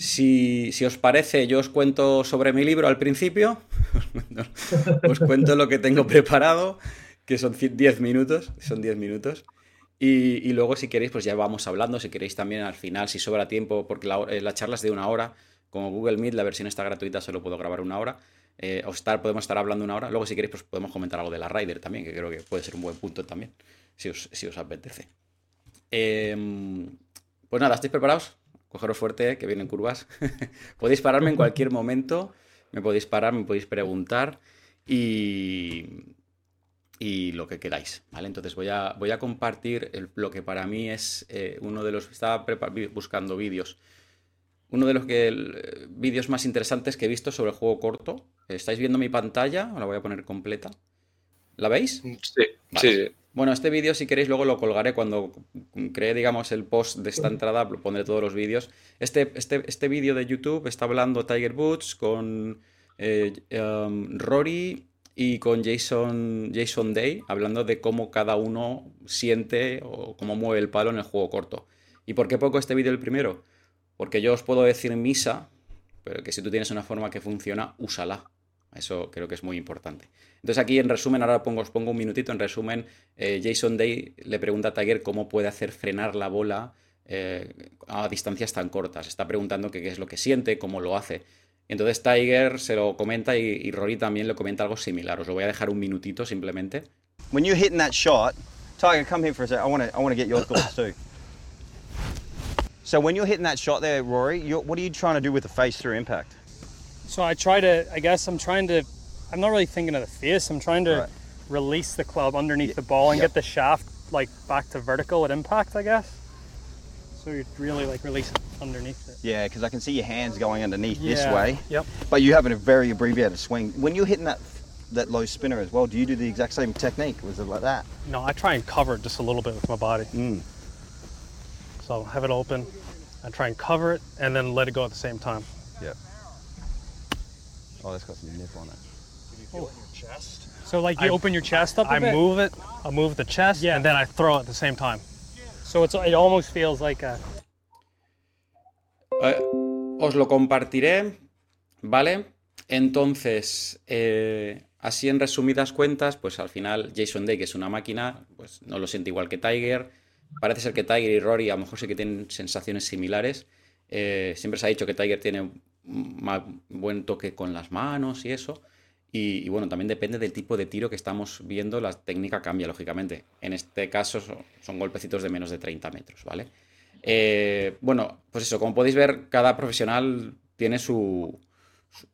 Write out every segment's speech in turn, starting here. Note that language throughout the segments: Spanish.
Si, os parece, yo os cuento sobre mi libro al principio. os cuento lo que tengo preparado, que son 10 minutos. Son 10 minutos. Y, luego, si queréis, pues ya vamos hablando. Si queréis también al final, si sobra tiempo, porque la, eh, la charla es de una hora. Como Google Meet, la versión está gratuita, solo puedo grabar una hora. Eh, o podemos estar hablando una hora. Luego, si queréis, pues podemos comentar algo de la Rider también, que creo que puede ser un buen punto también, si os, apetece. Eh, pues nada, ¿estáis preparados? Cogeros fuerte, que vienen curvas. podéis pararme en cualquier momento, me podéis parar, me podéis preguntar y, y lo que queráis, ¿vale? Entonces voy a, voy a compartir el, lo que para mí es eh, uno de los... Estaba buscando vídeos. Uno de los que, vídeos más interesantes que he visto sobre el juego corto. ¿Estáis viendo mi pantalla? La voy a poner completa. ¿La veis? Sí, vale. sí, sí. Bueno, este vídeo, si queréis, luego lo colgaré cuando cree, digamos, el post de esta entrada, pondré todos los vídeos. Este, este, este vídeo de YouTube está hablando Tiger Woods con eh, um, Rory y con Jason, Jason Day, hablando de cómo cada uno siente o cómo mueve el palo en el juego corto. ¿Y por qué poco este vídeo el primero? Porque yo os puedo decir misa, pero que si tú tienes una forma que funciona, úsala. Eso creo que es muy importante. Entonces aquí en resumen, ahora pongo, os pongo un minutito, en resumen, eh, Jason Day le pregunta a Tiger cómo puede hacer frenar la bola eh, a distancias tan cortas. Está preguntando qué es lo que siente, cómo lo hace. Entonces Tiger se lo comenta y, Rory también le comenta algo similar. Os lo voy a dejar un minutito simplemente. When you're hitting that shot, Tiger, come here for a second. I want I want to get your thoughts too. So when you're hitting that shot there, Rory, what are you trying to do with the face through impact? So I try to, I guess I'm trying to, I'm not really thinking of the face. I'm trying to Right. release the club underneath Yep. the ball and Yep. get the shaft like back to vertical at impact, I guess. So you really like release it underneath it. Yeah, because I can see your hands going underneath this Yeah, way, Yep. but you have a very abbreviated swing. When you're hitting that that low spinner as well, do you do the exact same technique? Was it like that? No, I try and cover it just a little bit with my body. Mm. So have it open. I try and cover it and then let it go at the same time. Yeah. Oh, that's got some nip on it. So like you I- open your chest up. I I move it. I move the chest, Yeah. and then I throw it at the same time. So it's it almost feels like a Eh, os lo compartiré, ¿vale? Entonces, eh, así en resumidas cuentas, pues al final Jason Day, que es una máquina, pues no lo siente igual que Tiger. Parece ser que Tiger y Rory a lo mejor sí que tienen sensaciones similares. Eh, siempre se ha dicho que Tiger tiene ma- buen toque con las manos y eso. Y, bueno, también depende del tipo de tiro que estamos viendo, la técnica cambia, lógicamente. En este caso son, golpecitos de menos de 30 metros, ¿vale? Eh, bueno, pues eso, como podéis ver, cada profesional tiene su, su,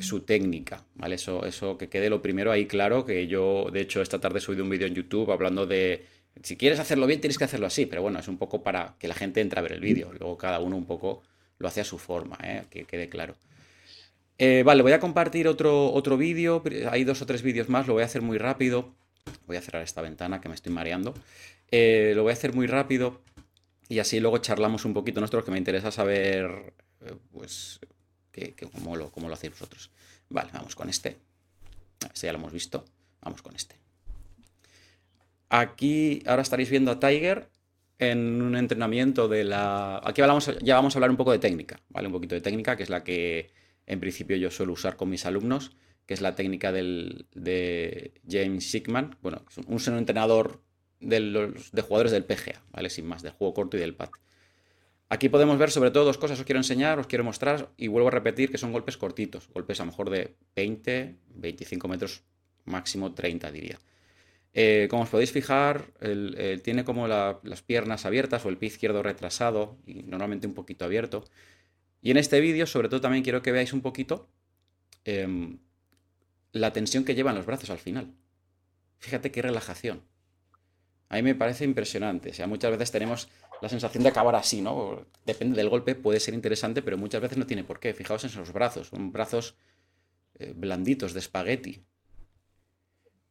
su técnica, ¿vale? Eso, eso que quede lo primero ahí claro, que yo, de hecho, esta tarde he subido un vídeo en YouTube hablando de, si quieres hacerlo bien, tienes que hacerlo así, pero bueno, es un poco para que la gente entre a ver el vídeo, luego cada uno un poco lo hace a su forma, ¿eh? Que quede claro. Eh, vale, voy a compartir otro, otro vídeo, hay dos o tres vídeos más, lo voy a hacer muy rápido. Voy a cerrar esta ventana que me estoy mareando. Eh, lo voy a hacer muy rápido y así luego charlamos un poquito nosotros, que me interesa saber, pues, que cómo, lo, cómo lo hacéis vosotros. Vale, vamos con este. Este ya lo hemos visto. Vamos con este. Aquí ahora estaréis viendo a Tiger en un entrenamiento de la... Aquí ya vamos a hablar un poco de técnica, ¿vale? Un poquito de técnica, que es la que en principio yo suelo usar con mis alumnos, que es la técnica del, de James Sigman, bueno, es un, un entrenador de, los, de jugadores del PGA, ¿vale? Sin más, del juego corto y del pad. Aquí podemos ver sobre todo dos cosas, os quiero enseñar, os quiero mostrar y vuelvo a repetir que son golpes cortitos, golpes a lo mejor de 20, 25 metros, máximo 30 diría. Eh, como os podéis fijar, el, tiene como la, las piernas abiertas o el pie izquierdo retrasado y normalmente un poquito abierto. Y en este vídeo, sobre todo, también quiero que veáis un poquito eh, la tensión que llevan los brazos al final. Fíjate qué relajación. A mí me parece impresionante. O sea, muchas veces tenemos la sensación de acabar así, ¿no? Depende del golpe, puede ser interesante, pero muchas veces no tiene por qué. Fijaos en esos brazos, son brazos eh, blanditos de espagueti.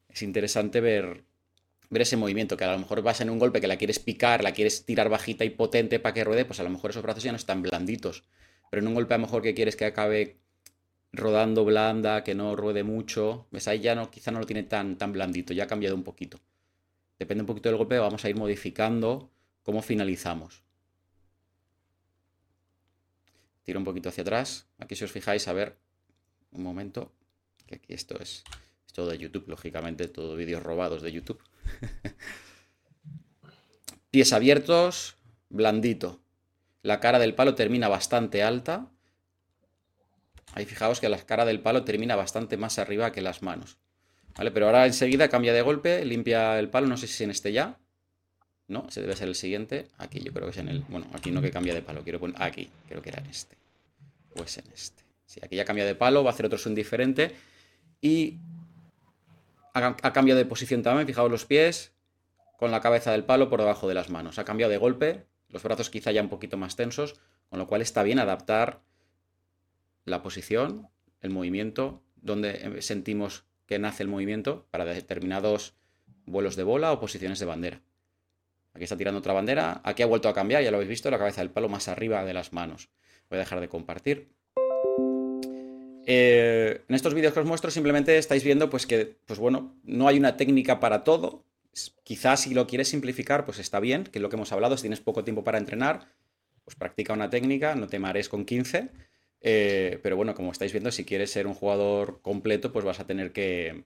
Es interesante ver, ese movimiento, que a lo mejor vas en un golpe que la quieres picar, la quieres tirar bajita y potente para que ruede, pues a lo mejor esos brazos ya no están blanditos. Pero en un golpe a lo mejor que quieres que acabe rodando blanda, que no ruede mucho, ves ahí ya no, quizá no lo tiene tan, tan blandito, ya ha cambiado un poquito. Depende un poquito del golpe, vamos a ir modificando cómo finalizamos. tiro un poquito hacia atrás. Aquí si os fijáis, a ver, un momento, que aquí esto es, todo de YouTube, lógicamente, todo vídeos robados de YouTube. Pies abiertos, blandito. La cara del palo termina bastante alta. Ahí fijaos que la cara del palo termina bastante más arriba que las manos. ¿Vale? Pero ahora enseguida cambia de golpe, limpia el palo, no sé si es en este ya. No, ese debe ser el siguiente. Aquí yo creo que es en el... Bueno, aquí no que cambia de palo, quiero poner... Aquí, creo que era en este. Pues en este. Sí, aquí ya cambia de palo, va a hacer otro swing diferente. Y ha, cambiado de posición también, fijaos los pies, con la cabeza del palo por debajo de las manos. Ha cambiado de golpe, los brazos quizá ya un poquito más tensos, con lo cual está bien adaptar la posición, el movimiento, donde sentimos que nace el movimiento para determinados vuelos de bola o posiciones de bandera. Aquí está tirando otra bandera, aquí ha vuelto a cambiar, ya lo habéis visto, la cabeza del palo más arriba de las manos. Voy a dejar de compartir. Eh, en estos vídeos que os muestro simplemente estáis viendo pues que, pues bueno, no hay una técnica para todo, Quizás si lo quieres simplificar, pues está bien, que es lo que hemos hablado, si tienes poco tiempo para entrenar, pues practica una técnica, no te marees con 15. Eh, pero bueno, como estáis viendo, si quieres ser un jugador completo, pues vas a tener que,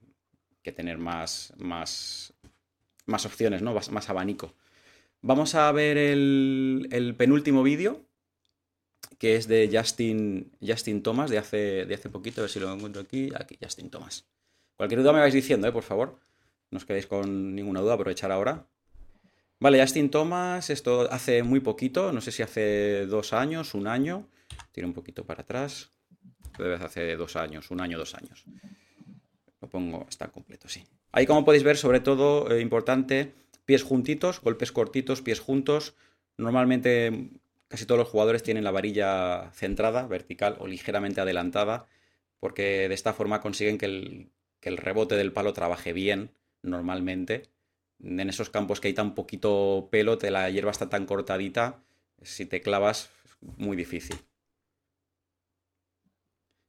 tener más, más, más opciones, ¿no? Más, abanico. Vamos a ver el, penúltimo vídeo, que es de Justin, Justin Thomas, de hace, de hace poquito, a ver si lo encuentro aquí. Aquí, Justin Thomas. Cualquier duda me vais diciendo, ¿eh? por favor. No os quedéis con ninguna duda, aprovechar ahora. Vale, Justin Thomas, esto hace muy poquito, no sé si hace dos años, un año. Tiro un poquito para atrás. Debe hace dos años, un año, dos años. Lo pongo, está completo, sí. Ahí como podéis ver, sobre todo, eh, importante, pies juntitos, golpes cortitos, pies juntos. Normalmente casi todos los jugadores tienen la varilla centrada, vertical o ligeramente adelantada, porque de esta forma consiguen que el, que el rebote del palo trabaje bien normalmente. En esos campos que hay tan poquito pelo, te la hierba está tan cortadita, si te clavas, muy difícil.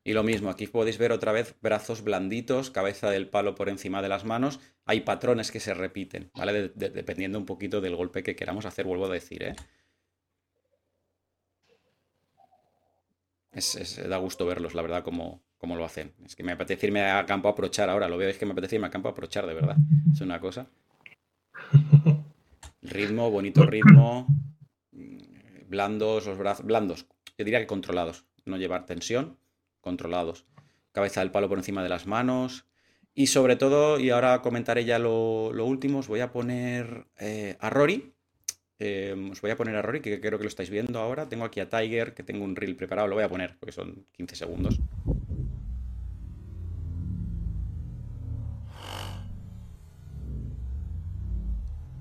Y lo mismo, aquí podéis ver otra vez brazos blanditos, cabeza del palo por encima de las manos. Hay patrones que se repiten, ¿vale? dependiendo un poquito del golpe que queramos hacer, vuelvo a decir, ¿eh? Da gusto verlos, la verdad, como, como lo hacen. Es que me apetece irme a campo a aprochar ahora, lo veo, es que me apetece irme a campo a aprochar, de verdad. Es una cosa. Ritmo, bonito ritmo, blandos, los brazos, blandos, yo diría que controlados, no llevar tensión, controlados. Cabeza del palo por encima de las manos. Y sobre todo, y ahora comentaré ya lo, último, os voy a poner eh, a Rory, Em, os voy a poner a Rory, que creo que lo estáis viendo ahora. Tengo aquí a Tiger, que tengo un reel preparado. Lo voy a poner, porque son 15 segundos.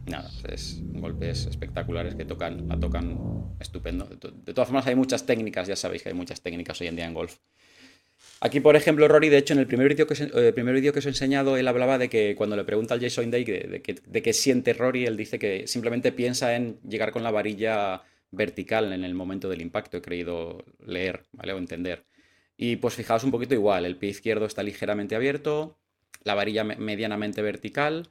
Nada, es golpes espectaculares que tocan, a tocan estupendo. De todas formas, hay muchas técnicas, ya sabéis que hay muchas técnicas hoy en día en golf. Aquí, por ejemplo, Rory, de hecho, en el primer vídeo que, eh, que os he enseñado, él hablaba de que cuando le pregunta al Jason Day de, que, que siente Rory, él dice que simplemente piensa en llegar con la varilla vertical en el momento del impacto, he creído leer, ¿vale? O entender. Y pues fijaos un poquito igual, el pie izquierdo está ligeramente abierto, la varilla medianamente vertical,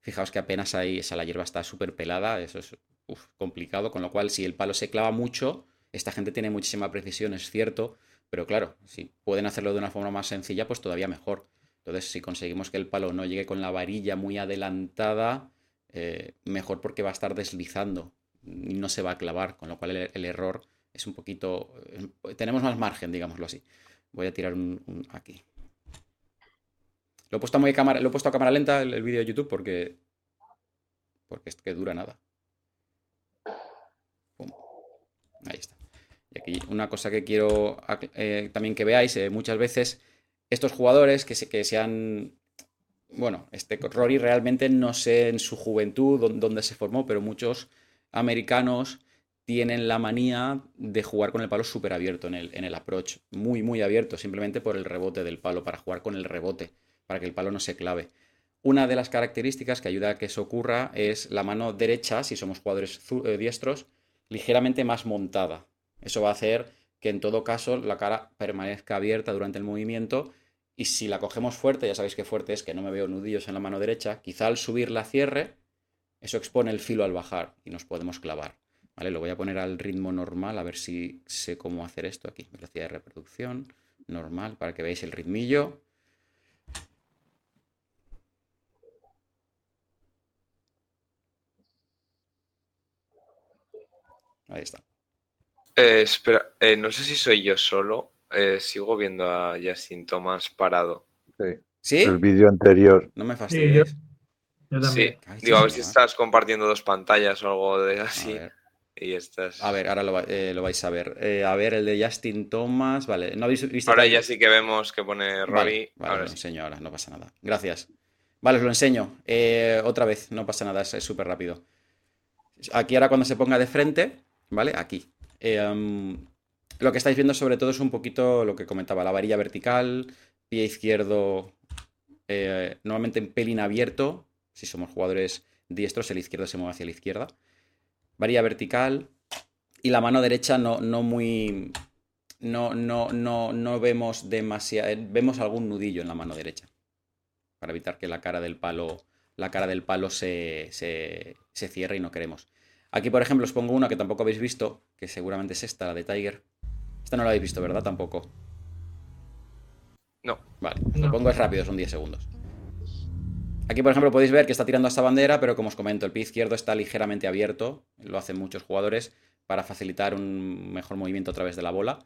fijaos que apenas ahí, esa la hierba está súper pelada, eso es complicado, con lo cual si el palo se clava mucho, esta gente tiene muchísima precisión, es cierto, pero claro, si pueden hacerlo de una forma más sencilla, pues todavía mejor. Entonces, si conseguimos que el palo no llegue con la varilla muy adelantada, eh, mejor porque va a estar deslizando y no se va a clavar, con lo cual el, error es un poquito... Eh, tenemos más margen, digámoslo así. Voy a tirar un, aquí. Lo he puesto a, cámara, lo he puesto a cámara lenta el, vídeo de YouTube porque, porque es que dura nada. Ahí está. Y aquí una cosa que quiero eh, también que veáis, eh, muchas veces estos jugadores que se, que han... Bueno, este Rory realmente no sé en su juventud dónde se formó, pero muchos americanos tienen la manía de jugar con el palo súper abierto en el, en el approach, muy, muy abierto, simplemente por el rebote del palo, para jugar con el rebote, para que el palo no se clave. Una de las características que ayuda a que eso ocurra es la mano derecha, si somos jugadores eh, diestros, ligeramente más montada, eso va a hacer que en todo caso la cara permanezca abierta durante el movimiento y si la cogemos fuerte, ya sabéis que fuerte es que no me veo nudillos en la mano derecha, quizá al subir la cierre, eso expone el filo al bajar y nos podemos clavar. ¿Vale? Lo voy a poner al ritmo normal, a ver si sé cómo hacer esto aquí. Velocidad de reproducción, normal, para que veáis el ritmillo. Ahí está. Eh, espera, eh, no sé si soy yo solo. eh, sigo viendo a Justin Thomas parado. Sí. ¿Sí? El vídeo anterior. No me Sí, yo, fastidies. yo Sí, también. Ay, digo, a ver si estás compartiendo dos pantallas o algo de A así. ver. Y estás. A ver, ahora lo, va- eh, lo vais a ver. Eh, a ver, el de Justin Thomas. Vale, ¿no habéis visto? Ahora ya sí que vemos que pone Rory. Vale, vale, ahora lo sí. enseño ahora, no pasa nada. Gracias. Vale, os lo enseño. Eh, otra vez, no pasa nada, es súper rápido. Aquí ahora cuando se ponga de frente, ¿vale? Aquí. Eh, um, lo que estáis viendo sobre todo es un poquito lo que comentaba, la varilla vertical, pie izquierdo eh, normalmente en pelín abierto, si somos jugadores diestros, el izquierdo se mueve hacia la izquierda. Varilla vertical y la mano derecha no, no muy... No, no, no, no vemos demasiado... Vemos algún nudillo en la mano derecha. Para evitar que la cara del palo, la cara del palo se, se, se cierre y no queremos. Aquí, por ejemplo, os pongo una que tampoco habéis visto, que seguramente es esta, la de Tiger. Esta no la habéis visto, ¿verdad? Tampoco. No. Vale, os No. lo pongo es rápido, son 10 segundos. Aquí, por ejemplo, podéis ver que está tirando a esta bandera, pero como os comento, el pie izquierdo está ligeramente abierto, lo hacen muchos jugadores, para facilitar un mejor movimiento a través de la bola.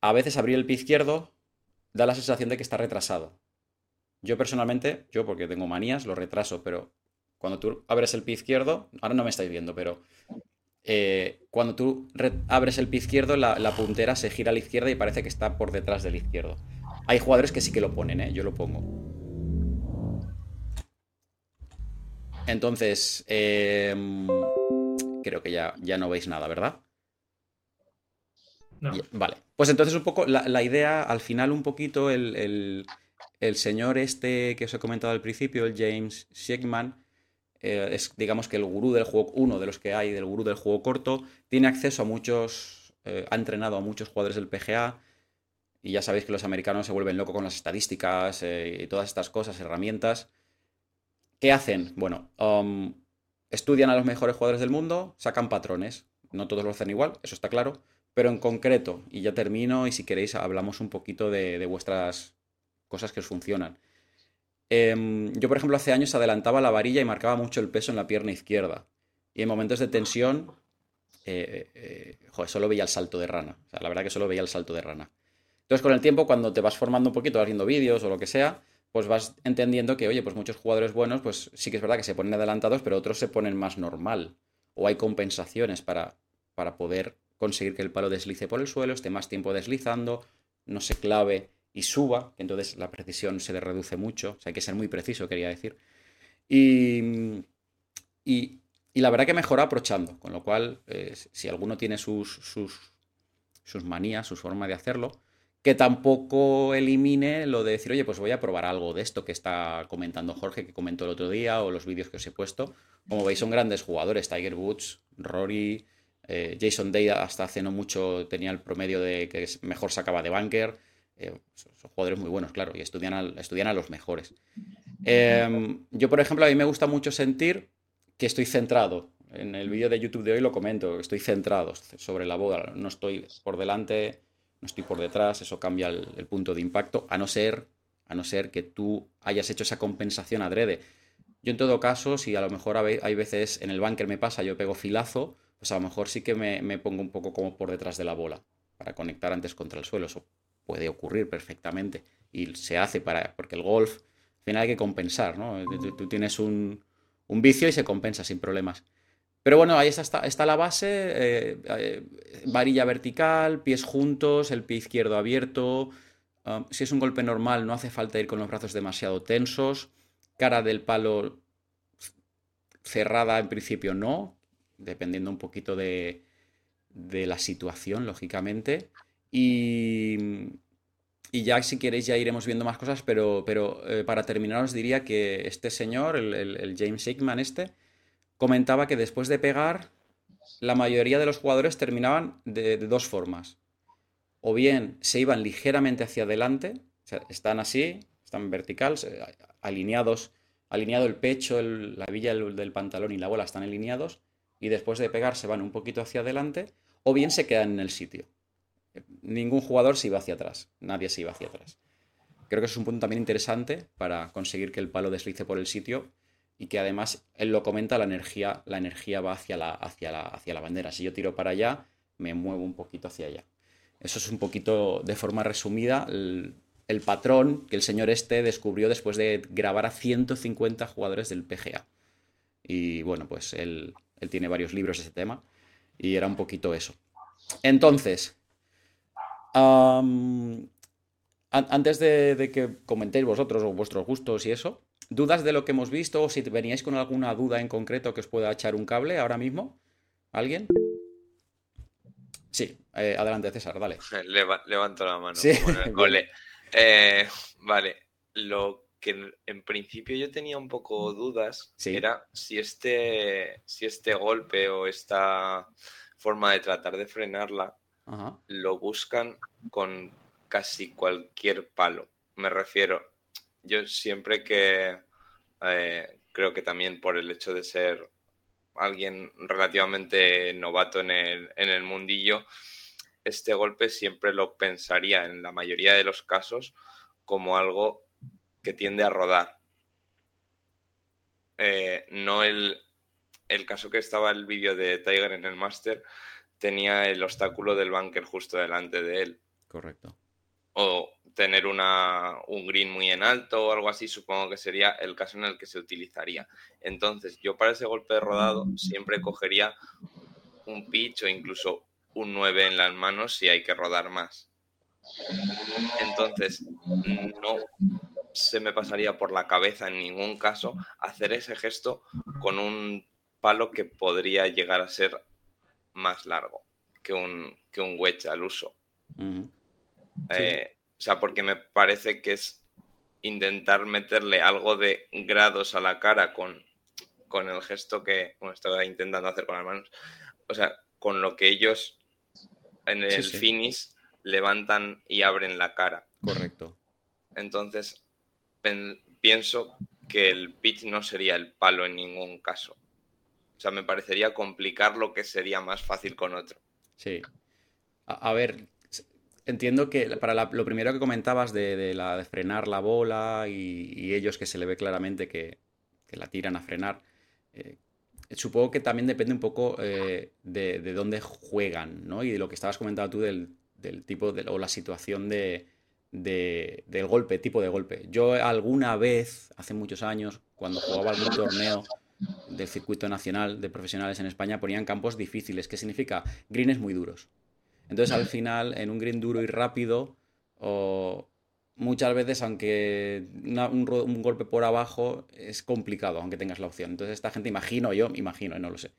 A veces abrir el pie izquierdo da la sensación de que está retrasado. Yo personalmente, yo porque tengo manías, lo retraso, pero cuando tú abres el pie izquierdo, ahora no me estáis viendo, pero eh, cuando tú re- abres el pie izquierdo, la, la puntera se gira a la izquierda y parece que está por detrás del izquierdo. Hay jugadores que sí que lo ponen, ¿eh? yo lo pongo. Entonces, em, creo que ya, ya no veis nada, ¿verdad? No. Ya, Vale, pues entonces un poco la, la idea, al final un poquito el, el- el señor este que os he comentado al principio, el James Shekman, eh, es digamos que el gurú del juego, uno de los que hay del gurú del juego corto, tiene acceso a muchos, eh, ha entrenado a muchos jugadores del PGA y ya sabéis que los americanos se vuelven locos con las estadísticas eh, y todas estas cosas, herramientas. ¿Qué hacen? Bueno, um, estudian a los mejores jugadores del mundo, sacan patrones. No todos lo hacen igual, eso está claro. Pero en concreto, y ya termino, y si queréis hablamos un poquito de, de vuestras cosas que os funcionan. Em, yo, por ejemplo, hace años adelantaba la varilla y marcaba mucho el peso en la pierna izquierda. Y en momentos de tensión, eh, eh, joder, solo veía el salto de rana. O sea, la verdad que solo veía el salto de rana. Entonces, con el tiempo, cuando te vas formando un poquito, vas vídeos o lo que sea, pues vas entendiendo que, oye, pues muchos jugadores buenos, pues sí que es verdad que se ponen adelantados, pero otros se ponen más normal. O hay compensaciones para, para poder conseguir que el palo deslice por el suelo, esté más tiempo deslizando, no se clave y suba, entonces la precisión se le reduce mucho. O sea, hay que ser muy preciso, quería decir. Y, y, la verdad que mejora aprochando, con lo cual, eh, si alguno tiene sus, sus, sus manías, su forma de hacerlo, que tampoco elimine lo de decir, oye, pues voy a probar algo de esto que está comentando Jorge, que comentó el otro día, o los vídeos que os he puesto. Como veis, son grandes jugadores, Tiger Woods, Rory, eh, Jason Day hasta hace no mucho tenía el promedio de que mejor sacaba de bunker. Eh, son jugadores muy buenos, claro, y estudian a, los mejores. Eh, yo, por ejemplo, a mí me gusta mucho sentir que estoy centrado. En el vídeo de YouTube de hoy lo comento, estoy centrado sobre la boda, no estoy por delante, no estoy por detrás, eso cambia el, punto de impacto, a no ser, a no ser que tú hayas hecho esa compensación adrede. Yo en todo caso, si a lo mejor hay veces en el bunker me pasa, yo pego filazo, pues a lo mejor sí que me, pongo un poco como por detrás de la bola, para conectar antes contra el suelo. Puede ocurrir perfectamente. Y se hace para, porque el golf, al final hay que compensar, ¿no? Tú, tú tienes un, vicio y se compensa sin problemas. Pero bueno, ahí está, está la base, eh, eh, varilla vertical, pies juntos, el pie izquierdo abierto. Um, si es un golpe normal, no hace falta ir con los brazos demasiado tensos. Cara del palo cerrada en principio no, dependiendo un poquito de, de la situación, lógicamente. Y, ya si queréis ya iremos viendo más cosas, pero, eh, para terminar os diría que este señor, el, James Shakeman este, comentaba que después de pegar, la mayoría de los jugadores terminaban de, dos formas. O bien se iban ligeramente hacia adelante, o sea, están así, están vertical, se- alineados, alineado el pecho, la villa del pantalón y la bola están alineados, y después de pegar se van un poquito hacia adelante o bien se quedan en el sitio. Ningún jugador se iba hacia atrás, nadie se iba hacia atrás. Creo que es un punto también interesante para conseguir que el palo deslice por el sitio y que además él lo comenta, la energía, la energía va hacia la, hacia, la, hacia la bandera. Si yo tiro para allá, me muevo un poquito hacia allá. Eso es un poquito, de forma resumida, el, el patrón que el señor este descubrió después de grabar a 150 jugadores del PGA. Y bueno, pues él, él tiene varios libros de ese tema y era un poquito eso. Entonces, antes de, que comentéis vosotros o vuestros gustos y eso, ¿dudas de lo que hemos visto o si veníais con alguna duda en concreto que os pueda echar un cable ahora mismo? ¿Alguien? Sí, eh, adelante César, dale. levanto la mano. Sí. Eh, vale, lo que en, principio yo tenía un poco dudas era si este, si este golpe o esta forma de tratar de frenarla lo buscan con casi cualquier palo. Me refiero, yo siempre que eh, creo que también por el hecho de ser alguien relativamente novato en el, en el mundillo, este golpe siempre lo pensaría en la mayoría de los casos como algo que tiende a rodar. Eh, no el, el, caso que estaba el vídeo de Tiger en el Master tenía el obstáculo del bunker justo delante de él. Correcto. O tener una, un green muy en alto o algo así, supongo que sería el caso en el que se utilizaría. Entonces, yo para ese golpe de rodado siempre cogería un pitch o incluso un 9 en las manos si hay que rodar más. Entonces, no se me pasaría por la cabeza en ningún caso hacer ese gesto con un palo que podría llegar a ser más largo que un, que un wedge al uso. Eh, o sea, porque me parece que es intentar meterle algo de grados a la cara con, con el gesto que bueno, estaba intentando hacer con las manos. O sea, con lo que ellos en el finish levantan y abren la cara. Correcto. Entonces, pienso que el pitch no sería el palo en ningún caso. O sea, me parecería complicar lo que sería más fácil con otro. Sí. A, ver, entiendo que para lo primero que comentabas de, frenar la bola y, ellos que se le ve claramente que, la tiran a frenar, eh, supongo que también depende un poco eh, de, dónde juegan, ¿no? Y de lo que estabas comentando tú del, tipo de, o la situación de, del golpe, tipo de golpe. Yo alguna vez, hace muchos años, cuando jugaba algún torneo del circuito nacional de profesionales en España, ponían campos difíciles. ¿Qué significa? Greens muy duros. Entonces al final, en un green duro y rápido, o muchas veces, aunque un, golpe por abajo es complicado, aunque tengas la opción. Entonces, esta gente, imagino yo, imagino, no lo sé,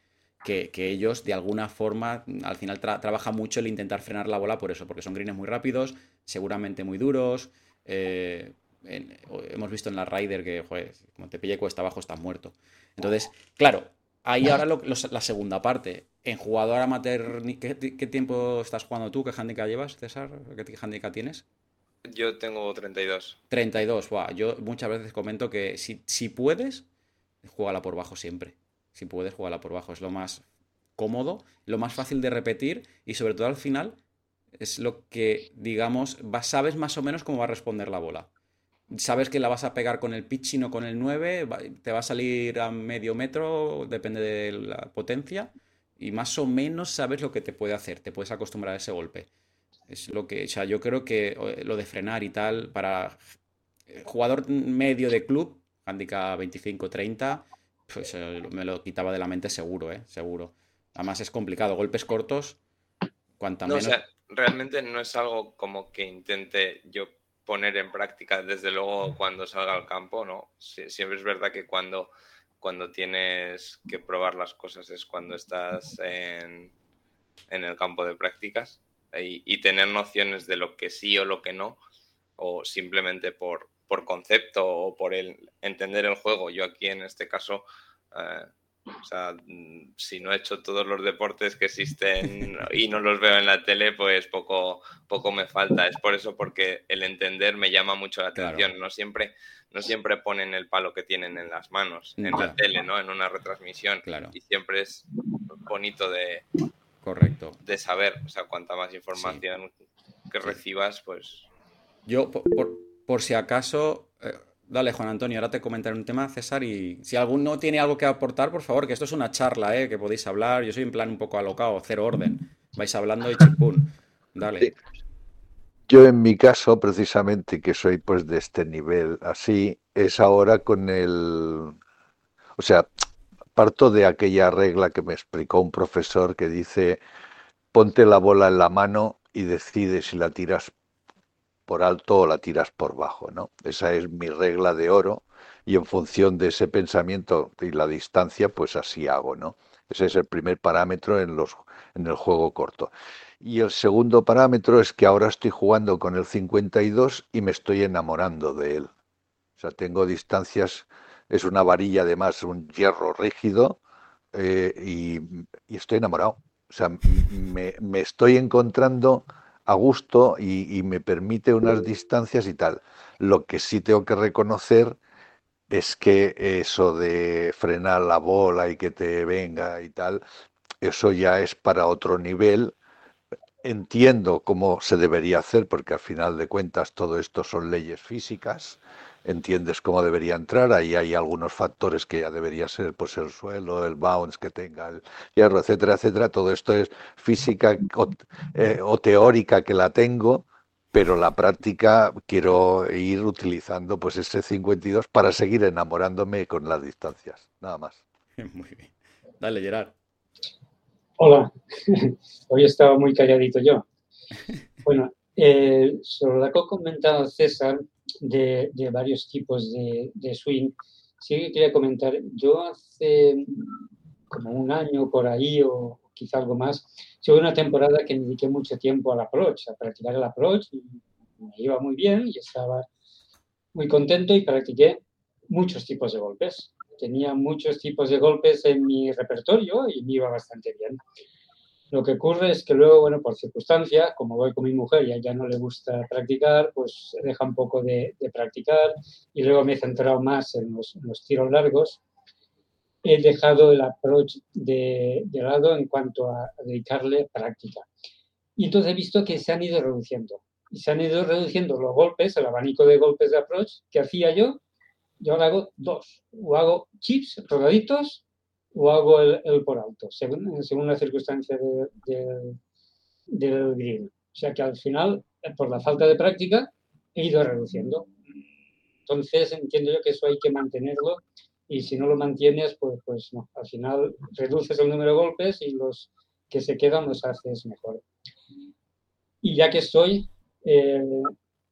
que, ellos de alguna forma al final trabaja mucho el intentar frenar la bola por eso, porque son greens muy rápidos, seguramente muy duros. Eh, hemos visto en la Rider que, joder, como te pille cuesta abajo, estás muerto. Entonces, claro, ahí ahora la segunda parte. En jugador amateur, ¿qué, tiempo estás jugando tú? ¿Qué handicap llevas, César? ¿Qué handicap tienes? Yo tengo 32. 32, wow. Yo muchas veces comento que si, si puedes, jugala por bajo siempre. Si puedes, jugala por bajo. Es lo más cómodo, lo más fácil de repetir y sobre todo al final es lo que, digamos, sabes más o menos cómo va a responder la bola. Sabes que la vas a pegar con el pitch y no con el 9, te va a salir a medio metro, depende de la potencia, y más o menos sabes lo que te puede hacer, te puedes acostumbrar a ese golpe. Es lo que, o sea, yo creo que lo de frenar y tal, para jugador medio de club, handicap 25-30, pues eh, me lo quitaba de la mente seguro, ¿eh? Seguro. Además es complicado, golpes cortos, cuanta no, O sea, realmente no es algo como que intente yo poner en práctica desde luego cuando salga al campo, ¿no? siempre es verdad que cuando, cuando tienes que probar las cosas es cuando estás en, en el campo de prácticas y, tener nociones de lo que sí o lo que no, o simplemente por, por concepto o por el entender el juego. Yo aquí en este caso, eh, O sea, mm, si no he hecho todos los deportes que existen y no los veo en la tele, pues poco, poco me falta. Es por eso porque el entender me llama mucho la atención. No siempre, no siempre ponen el palo que tienen en las manos, en la tele, ¿no? En una retransmisión. Claro. Y siempre es bonito de, Correcto. de saber. O sea, cuanta más información que recibas, pues. Yo, por, si acaso, eh, Dale, Juan Antonio, ahora te comentaré un tema, César, y si alguno tiene algo que aportar, por favor, que esto es una charla, ¿eh? que podéis hablar. Yo soy en plan un poco alocado, cero orden. Vais hablando y chipún. Dale. Yo en mi caso, precisamente, que soy pues de este nivel así, es ahora con el... O sea, parto de aquella regla que me explicó un profesor que dice, ponte la bola en la mano y decide si la tiras por alto o la tiras por bajo, ¿no? Esa es mi regla de oro y en función de ese pensamiento y la distancia, pues así hago, ¿no? Ese es el primer parámetro en, los, en el juego corto. Y el segundo parámetro es que ahora estoy jugando con el 52 y me estoy enamorando de él. O sea, tengo distancias, es una varilla además, un hierro rígido eh, y, estoy enamorado. O sea, me, me estoy encontrando a gusto y, me permite unas distancias y tal. Lo que sí tengo que reconocer es que eso de frenar la bola y que te venga y tal, eso ya es para otro nivel. Entiendo cómo se debería hacer, porque al final de cuentas todo esto son leyes físicas entiendes cómo debería entrar, ahí hay algunos factores que ya debería ser pues el suelo, el bounce que tenga el hierro, etcétera, etcétera, todo esto es física eh, o, teórica que la tengo, pero la práctica quiero ir utilizando pues ese 52 para seguir enamorándome con las distancias, nada más. Muy bien. Dale, Gerard. Hola, hoy estaba muy calladito yo. Bueno, eh, sobre lo que ha comentado César, de, varios tipos de, swing. Sí quería comentar, yo hace como un año por ahí o quizá algo más, tuve una temporada que me dediqué mucho tiempo al approach, a practicar el approach y me iba muy bien y estaba muy contento y practiqué muchos tipos de golpes. Tenía muchos tipos de golpes en mi repertorio y me iba bastante bien. Lo que ocurre es que luego, bueno, por circunstancias, como voy con mi mujer y a ella no le gusta practicar, pues deja un poco de, practicar y luego me he centrado más en los, tiros largos. He dejado el approach de, lado en cuanto a, dedicarle práctica. Y entonces he visto que se han ido reduciendo. Y se han ido reduciendo los golpes, el abanico de golpes de approach que hacía yo. Yo ahora hago dos. O hago chips rodaditos o hago el, por alto, según, según la circunstancia del green. O sea que al final, por la falta de práctica, he ido reduciendo. Entonces entiendo yo que eso hay que mantenerlo y si no lo mantienes, pues, pues no. Al final reduces el número de golpes y los que se quedan los haces mejor. Y ya que estoy eh,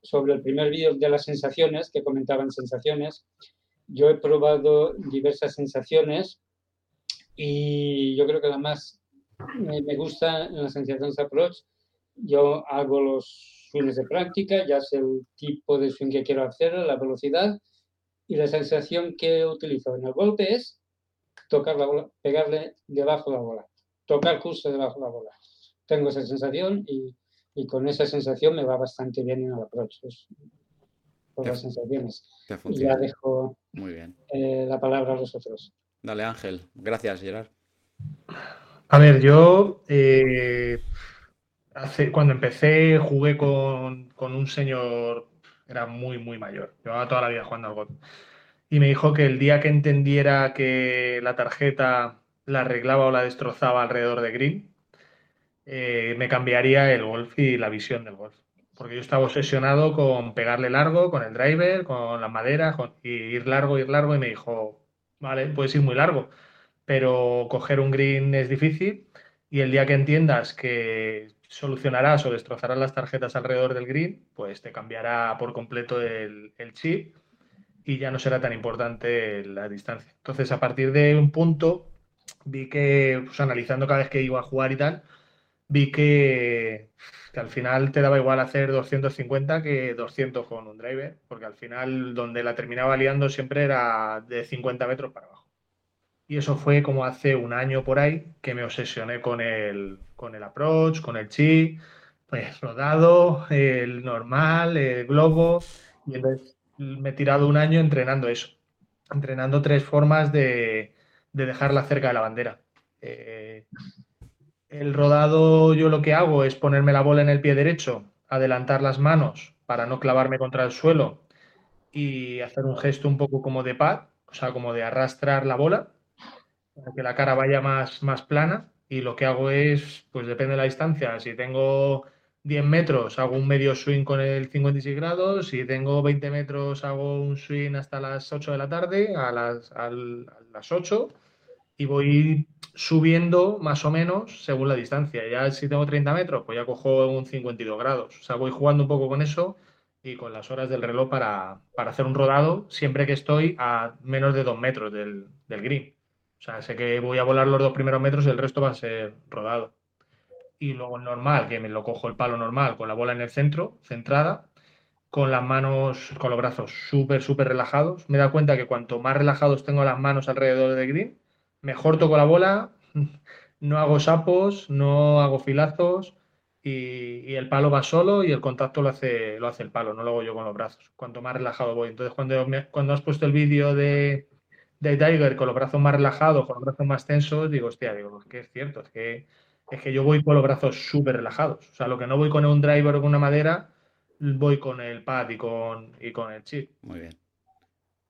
sobre el primer vídeo de las sensaciones, que comentaban sensaciones, yo he probado diversas sensaciones y yo creo que además me, me gusta en la Sensations Approach. Yo hago los swings de práctica, ya sé el tipo de swing que quiero hacer, la velocidad y la sensación que utilizo en el golpe es tocar la bola, pegarle debajo de la bola, tocar justo debajo de la bola. Tengo esa sensación y, y con esa sensación me va bastante bien en el approach. por las sensaciones. Y ya dejo Muy bien. Eh, la palabra a los otros. Dale, Ángel. Gracias, Gerard. A ver, yo eh, cuando empecé jugué con, un señor, era muy, muy mayor. Llevaba toda la vida jugando al golf. Y me dijo que el día que entendiera que la tarjeta la arreglaba o la destrozaba alrededor de green, eh, me cambiaría el golf y la visión del golf. Porque yo estaba obsesionado con pegarle largo, con el driver, con la madera, y ir largo, ir largo, y me dijo, ¿vale? Puedes ir muy largo, pero coger un green es difícil y el día que entiendas que solucionarás o destrozarás las tarjetas alrededor del green, pues te cambiará por completo el, chip y ya no será tan importante la distancia. Entonces, a partir de un punto, vi que, pues, analizando cada vez que iba a jugar y tal, vi que, que, al final te daba igual hacer 250 que 200 con un driver, porque al final donde la terminaba liando siempre era de 50 metros para abajo. Y eso fue como hace un año por ahí que me obsesioné con el, con el approach, con el chi, pues rodado, el normal, el globo. Y me he tirado un año entrenando eso, entrenando tres formas de, de dejarla cerca de la bandera. Eh, el rodado yo lo que hago es ponerme la bola en el pie derecho, adelantar las manos para no clavarme contra el suelo y hacer un gesto un poco como de pad, o sea, como de arrastrar la bola, para que la cara vaya más, más plana. Y lo que hago es, pues depende de la distancia, si tengo 10 metros hago un medio swing con el 56 grados, si tengo 20 metros hago un swing hasta las 8 de la tarde, a las, a las 8, y voy subiendo más o menos según la distancia. Ya si tengo 30 metros, pues ya cojo un 52 grados. O sea, voy jugando un poco con eso y con las horas del reloj para, hacer un rodado siempre que estoy a menos de 2 metros del, del green. O sea, sé que voy a volar los dos primeros metros y el resto va a ser rodado. Y luego normal, que me lo cojo el palo normal con la bola en el centro, centrada, con las manos, con los brazos súper, súper relajados. Me dado cuenta que cuanto más relajados tengo las manos alrededor del green, mejor toco la bola, no hago sapos, no hago filazos y, el palo va solo y el contacto lo hace, lo hace el palo, no lo hago yo con los brazos. Cuanto más relajado voy. Entonces, cuando, cuando has puesto el vídeo de, de Tiger con los brazos más relajados, con los brazos más tensos, digo, hostia, digo, es que es cierto, es que, es que yo voy con los brazos súper relajados. O sea, lo que no voy con un driver o con una madera, voy con el pad y con, y con el chip. Muy bien.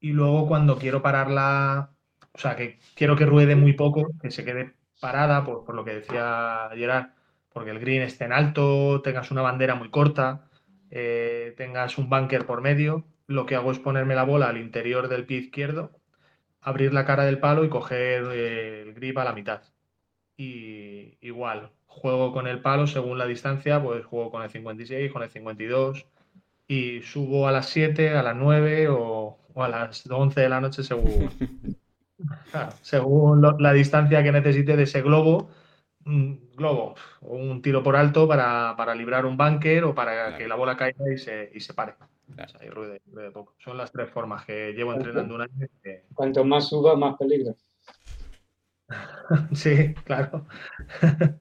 Y luego cuando quiero pararla o sea, que quiero que ruede muy poco, que se quede parada, por, lo que decía Gerard, porque el green esté en alto, tengas una bandera muy corta, eh, tengas un bunker por medio. Lo que hago es ponerme la bola al interior del pie izquierdo, abrir la cara del palo y coger eh, el grip a la mitad. Y igual, juego con el palo según la distancia, pues juego con el 56, con el 52 y subo a las 7, a las 9 o, a las 11 de la noche según, según la distancia que necesite de ese globo, un globo o un tiro por alto para, librar un bunker o para que la bola caiga y se, y se pare. Son las tres formas que llevo entrenando un año. Cuanto más suba, más peligro. sí, claro.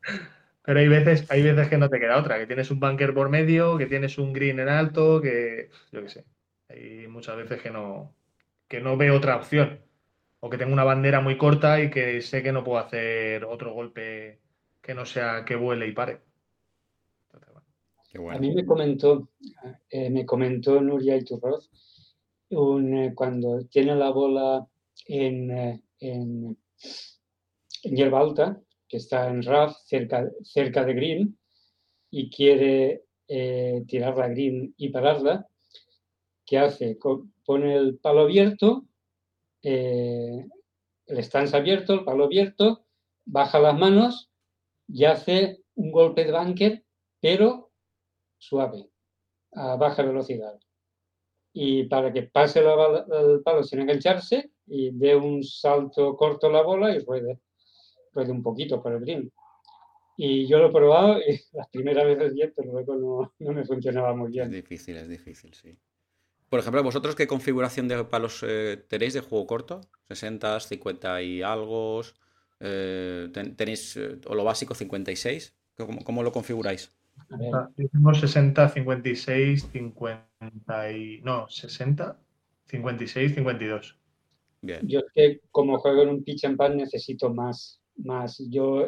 Pero hay veces, hay veces que no te queda otra, que tienes un bunker por medio, que tienes un green en alto, que yo qué sé. Hay muchas veces que no, que no veo otra opción o que tengo una bandera muy corta y que sé que no puedo hacer otro golpe que no sea que vuele y pare. A mí me comentó, eh, me comentó Nuria Iturroz un, eh, cuando tiene la bola en, eh, en, hierba alta, que está en RAF, cerca, cerca de green, y quiere tirar la green y pararla, ¿qué hace? Pone el palo abierto eh, el stance abierto, el palo abierto, baja las manos y hace un golpe de bunker, pero suave, a baja velocidad. Y para que pase el palo sin engancharse y dé un salto corto la bola y ruede, ruede un poquito por el green. Y yo lo he probado y las primeras veces bien, pero luego no, no me funcionaba muy bien. Es difícil, es difícil, sí. Por ejemplo, ¿vosotros qué configuración de palos eh, tenéis de juego corto? ¿60, 50 y algo? Eh, ¿Tenéis eh, o lo básico 56? ¿Cómo, lo configuráis? Tenemos 60, 56, 50 y... No, 60, 56, 52. Bien. Yo es que como juego en un pitch and pan necesito más. más. Yo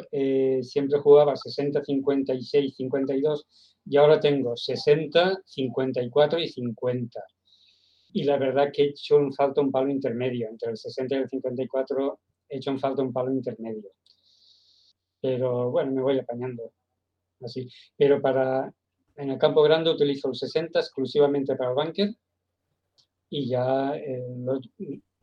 siempre jugaba 60, 56, 52 y ahora tengo 60, 54 y 50 y la verdad que he hecho un falta un palo intermedio. Entre el 60 y el 54 he hecho un falta un palo intermedio. Pero bueno, me voy apañando así. Pero para en el campo grande utilizo el 60 exclusivamente para el bunker y ya, eh,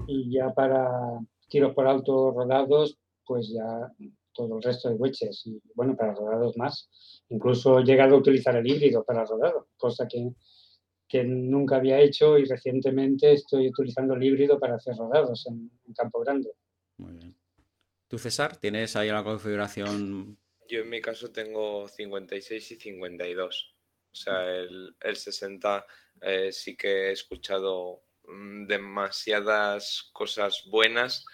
y ya para tiros por alto rodados, pues ya todo el resto de wedges. Y bueno, para rodados más. Incluso he llegado a utilizar el híbrido para rodado, cosa que que nunca había hecho y recientemente estoy utilizando el híbrido para hacer rodados en, campo grande. Muy bien. ¿Tú, César, tienes ahí una configuración? Yo en mi caso tengo 56 y 52. O sea, el, 60 eh, sí que he escuchado mm, demasiadas cosas buenas,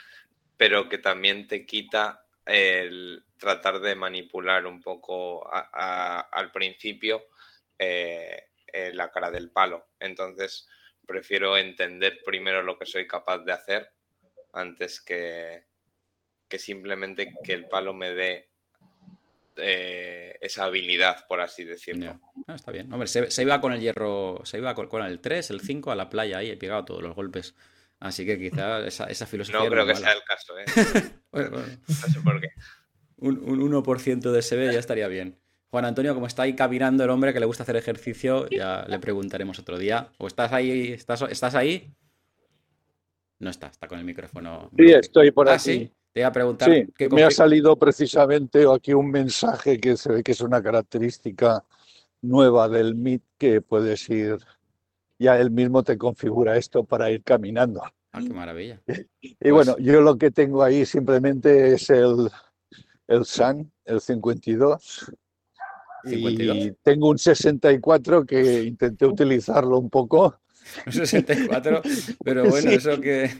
pero que también te quita el tratar de manipular un poco al principio eh, eh, la cara del palo. Entonces, prefiero entender primero lo que soy capaz de hacer antes que, que simplemente que el palo me dé eh, esa habilidad, por así decirlo. Ah, está bien. Hombre, se, iba con el hierro, se iba con, el 3, el 5 a la playa ahí, he pegado todos los golpes. Así que quizá esa, esa filosofía. No creo que sea el caso, ¿eh? No sé por qué. Un, un 1% de SB ya estaría bien. Juan Antonio, como está ahí caminando el hombre que le gusta hacer ejercicio, ya le preguntaremos otro día. ¿O estás ahí? ¿Estás, estás ahí? No está, está con el micrófono. Sí, estoy por ah, aquí. Te iba a preguntar. Sí, me ha salido precisamente aquí un mensaje que se ve que es una característica nueva del Meet que puedes ir, ya él mismo te configura esto para ir caminando. Ah, qué maravilla. Y, pues bueno, yo lo que tengo ahí simplemente es el, el Sun, el 52. 52. Y tengo un 64 que intenté utilizarlo un poco 64, pero bueno, eso que...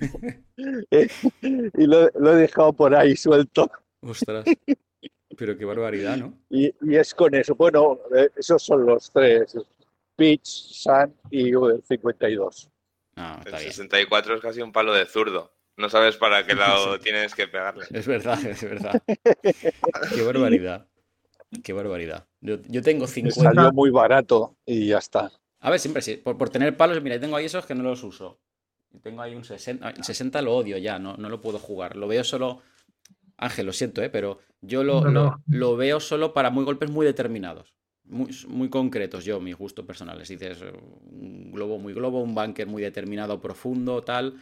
y lo, he dejado por ahí suelto. Ostras, pero qué barbaridad, ¿no? Y, es con eso. Bueno, eh, esos son los tres, Pitch, Sun y el 52. Ah, el 64 es casi un palo de zurdo. No sabes para qué lado tienes que pegarle. Es verdad, es verdad. qué barbaridad. Qué barbaridad. Yo, yo tengo 50. Salió muy barato y ya está. A ver, siempre sí. Por, tener palos, mira, tengo ahí esos que no los uso. Tengo ahí un 60. El 60 lo odio ya, no, no lo puedo jugar. Lo veo solo. Ángel, lo siento, ¿eh? pero yo lo, lo, veo solo para muy golpes muy determinados. Muy, muy concretos, yo, mis gustos personales. Dices, un globo muy globo, un bunker muy determinado, profundo, tal.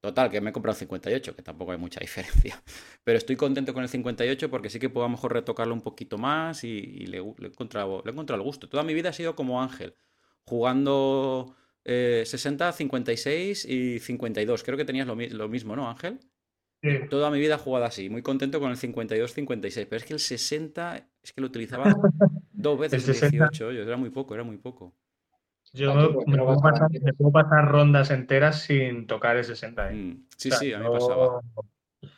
Total, que me he comprado 58, que tampoco hay mucha diferencia. Pero estoy contento con el 58 porque sí que puedo a lo mejor retocarlo un poquito más y, le, le, he encontrado, le he encontrado el gusto. Toda mi vida ha sido como Ángel jugando 60, eh, 56 y 52. Creo que tenías lo, mismo, ¿no, Ángel? Toda mi vida he jugado así, muy contento con el 52-56, pero es que el 60 es que lo utilizaba dos veces el 18, era muy poco, era muy poco. Yo me puedo, pasar, rondas enteras sin tocar el 60. ¿eh? Mm, sí, sí, a mí me pasaba.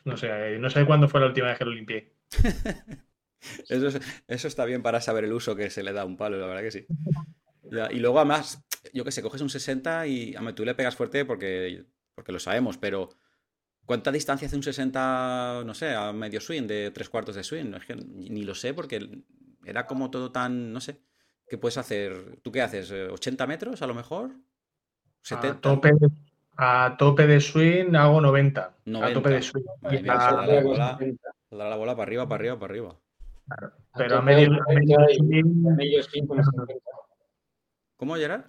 No sé, no sé cuándo fue la última vez que lo limpié. eso, eso está bien para saber el uso que se le da a un palo, la verdad que sí y luego además, yo que sé, coges un 60 y a tú le pegas fuerte porque, porque lo sabemos, pero ¿cuánta distancia hace un 60, no sé, a medio swing, de tres cuartos de swing? Es que ni lo sé porque era como todo tan, no sé, ¿qué puedes hacer? ¿Tú qué haces? ¿80 metros a lo mejor? ¿70? A tope, a tope de swing hago 90. A tope de swing. la, bola, la bola para arriba, para arriba, para arriba. Claro. Pero a, medio, a medio swing ¿Cómo, Gerard?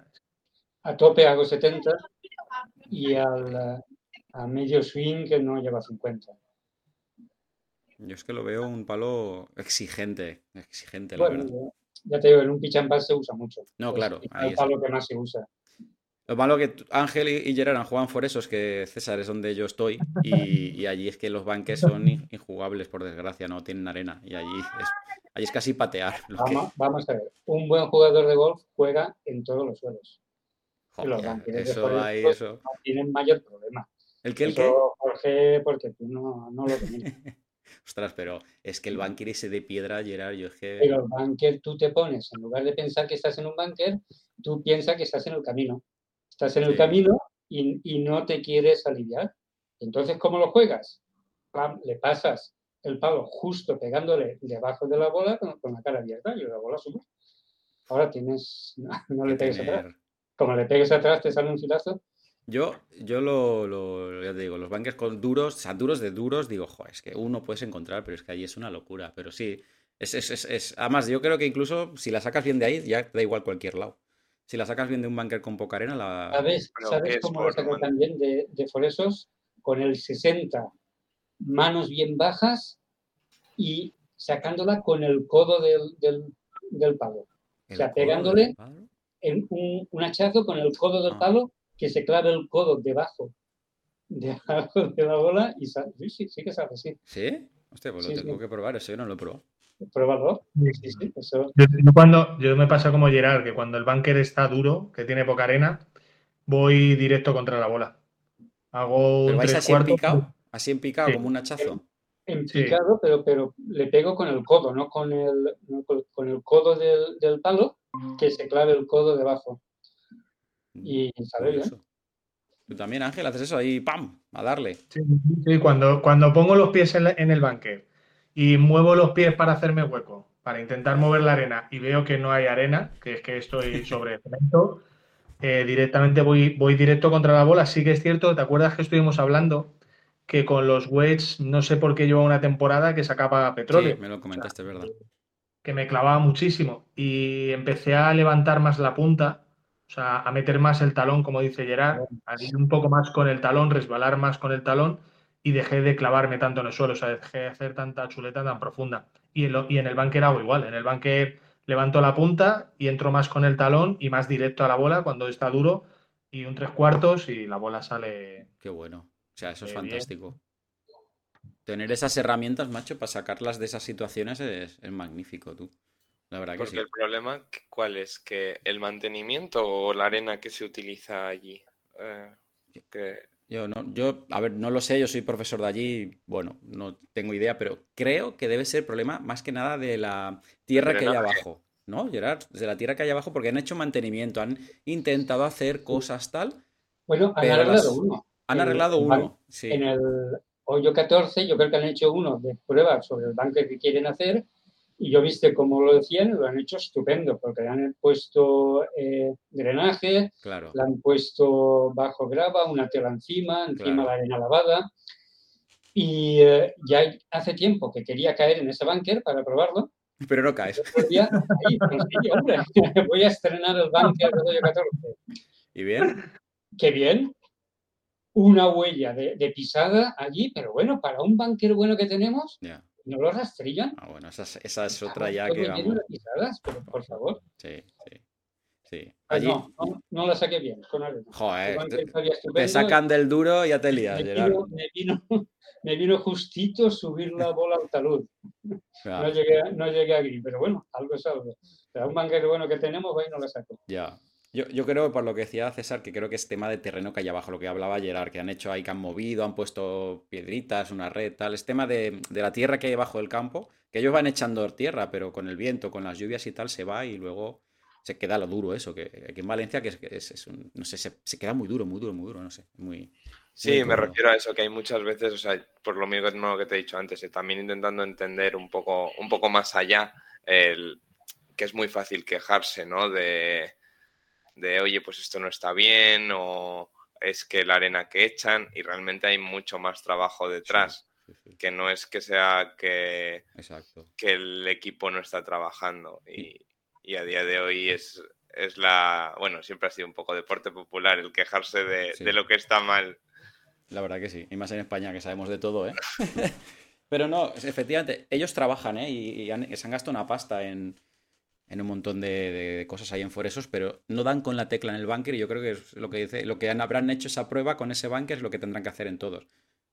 A tope hago 70 y al, a medio swing que no lleva 50. Yo es que lo veo un palo exigente, exigente, la verdad. Ya te digo, en un pitch and se usa mucho. No, claro. Es el palo que más se usa. Lo malo que Ángel y Gerard han jugado por esos, que César es donde yo estoy, y, allí es que los banques son injugables, por desgracia, no tienen arena, y allí es Ahí es casi patear. Vamos, a ver, un buen jugador de golf juega en todos los suelos. los eso, ahí, eso. no tienen mayor problema. ¿El que el qué? Jorge, porque tú no, no lo tienes. Ostras, pero es que el bunker ese de piedra, Gerard, yo es que... Pero el bunker tú te pones, en lugar de pensar que estás en un bunker, tú piensas que estás en el camino. Estás en el camino y, y, no te quieres aliviar. Entonces, ¿cómo lo juegas? Le pasas el palo justo pegándole debajo de la bola con, la cara abierta y la bola sube. Ahora tienes, no, le pegues atrás. Como le pegues atrás, te sale un filazo. Yo, yo lo, ya te digo, los bunkers con duros, o sea, duros de duros, digo, joder, es que uno puedes encontrar, pero es que ahí es una locura. Pero sí, es, es, es, es, además, yo creo que incluso si la sacas bien de ahí, ya da igual cualquier lado. Si la sacas bien de un bunker con poca arena, la. ¿Sabes, ¿sabes cómo lo saco también de, de Foresos? Con el 60 manos bien bajas y sacándola con el codo del, del, palo. O sea, pegándole en un, un, hachazo con el codo del ah. palo que se clave el codo debajo, debajo de la bola y sale. Sí, sí, sí que sale así. ¿Sí? Hostia, pues lo tengo que probar, eso yo no lo he probado. Pruébalo. Sí, sí, eso. Yo, cuando, yo me pasa como Gerard, que cuando el bunker está duro, que tiene poca arena, voy directo contra la bola. Hago ¿Pero vais así en picado? Así en picado, como un hachazo. En, picado, pero, pero le pego con el codo, no con el, con el codo del, palo, que se clave el codo debajo. Y sale bien. Tú también, Ángel, haces eso ahí, ¡pam! A darle. Sí, cuando, cuando pongo los pies en, en el banquet y muevo los pies para hacerme hueco, para intentar mover la arena y veo que no hay arena, que es que estoy sobre cemento, eh, directamente voy, voy directo contra la bola. Sí que es cierto, ¿te acuerdas que estuvimos hablando que con los wedges no sé por qué lleva una temporada que sacaba petróleo? Sí, me lo comentaste, ¿verdad? Que me clavaba muchísimo y empecé a levantar más la punta, sea, a meter más el talón, como dice Gerard, a ir un poco más con el talón, resbalar más con el talón y dejé de clavarme tanto en el suelo, o sea, dejé de hacer tanta chuleta tan profunda. Y en, y en el banquer hago igual, en el banquer levanto la punta y entro más con el talón y más directo a la bola cuando está duro y un tres cuartos y la bola sale. Qué bueno. O sea, eso es fantástico. Tener esas herramientas, macho, para sacarlas de esas situaciones es, magnífico, tú. La verdad que Porque el problema, ¿cuál es? ¿Que el mantenimiento o la arena que se utiliza allí? Eh, yo no, yo, a ver, no lo sé, yo soy profesor de allí, bueno, no tengo idea, pero creo que debe ser el problema más que nada de la tierra que hay abajo, ¿no, Gerard? De la tierra que hay abajo, porque han hecho mantenimiento, han intentado hacer cosas tal. Bueno, han arreglado uno. Han arreglado uno, sí. En el hoyo 14, yo creo que han hecho uno de pruebas sobre el banco que quieren hacer y yo viste como lo decían, lo han hecho estupendo, porque le han puesto eh, drenaje, le han puesto bajo grava, una tela encima, encima la arena lavada. Y eh, ya hace tiempo que quería caer en ese bunker para probarlo. Pero no caes. hombre, voy a estrenar el bunker de 14. ¿Y bien? Qué bien. Una huella de, pisada allí, pero bueno, para un bunker bueno que tenemos, ¿No lo rastrillan? Ah, bueno, esa, esa es otra ya que vamos. Pisadas, pero, por favor. Sí, sí. Sí. Pues Allí... no, no, no, la saqué bien con arena. Joder, te, te, sacan del duro y ya te lías. Me vino, me vino, me vino, justito subir la bola al talud. Claro. No, llegué, no llegué aquí, pero bueno, algo es algo. Pero un banquero bueno que tenemos, va y no la saco. Ya. Yo, yo, creo, por lo que decía César, que creo que es tema de terreno que hay abajo, lo que hablaba Gerard, que han hecho ahí, que han movido, han puesto piedritas, una red, tal. Es tema de, de, la tierra que hay abajo del campo, que ellos van echando tierra, pero con el viento, con las lluvias y tal, se va y luego se queda lo duro eso, que aquí en Valencia, que es, es, un, no sé, se, se, queda muy duro, muy duro, muy duro, no sé, muy... Sí, me refiero a eso, que hay muchas veces, o sea, por lo mismo que te he dicho antes, eh, también intentando entender un poco, un poco más allá, el, que es muy fácil quejarse, ¿no? De de, oye, pues esto no está bien o es que la arena que echan y realmente hay mucho más trabajo detrás. Que no es que sea que, que el equipo no está trabajando. Y, a día de hoy es, es la. Bueno, siempre ha sido un poco deporte popular el quejarse de, lo que está mal. La verdad que sí. Y más en España, que sabemos de todo, ¿eh? Pero no, efectivamente, ellos trabajan, ¿eh? Y, se han gastado una pasta en, en un montón de, cosas ahí en Foresos, pero no dan con la tecla en el bunker y yo creo que es lo que dice, lo que habrán hecho esa prueba con ese bunker es lo que tendrán que hacer en todos.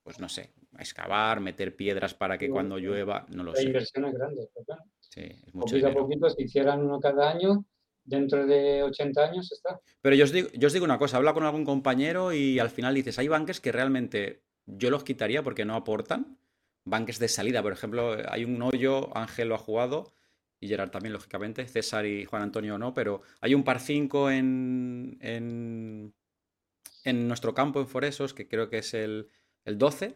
Pues no sé, excavar, meter piedras para que cuando llueva, no lo sé. La inversión es grande, claro. Sí, es mucho poquito a poquito, si hicieran uno cada año, dentro de 80 años está. Pero yo os digo, yo os digo una cosa, habla con algún compañero y al final dices, hay bunkers que realmente yo los quitaría porque no aportan. Bunkers de salida, por ejemplo, hay un hoyo, Ángel lo ha jugado, y Gerard también, lógicamente, César y Juan Antonio no, pero hay un par 5 en, en, en, nuestro campo en Foresos, que creo que es el, el 12,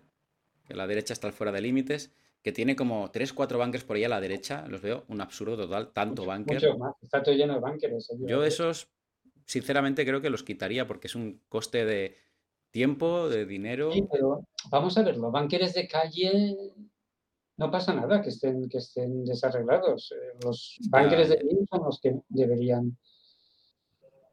que la derecha está fuera de límites, que tiene como 3-4 bunkers por ahí a la derecha, los veo un absurdo total, tanto bunker. está todo lleno de bunkers. Yo esos, sinceramente, creo que los quitaría porque es un coste de tiempo, de dinero. Sí, pero vamos a ver, los bunkers de calle no pasa nada que estén, que estén desarreglados. Eh, los búnkeres de calle son los que deberían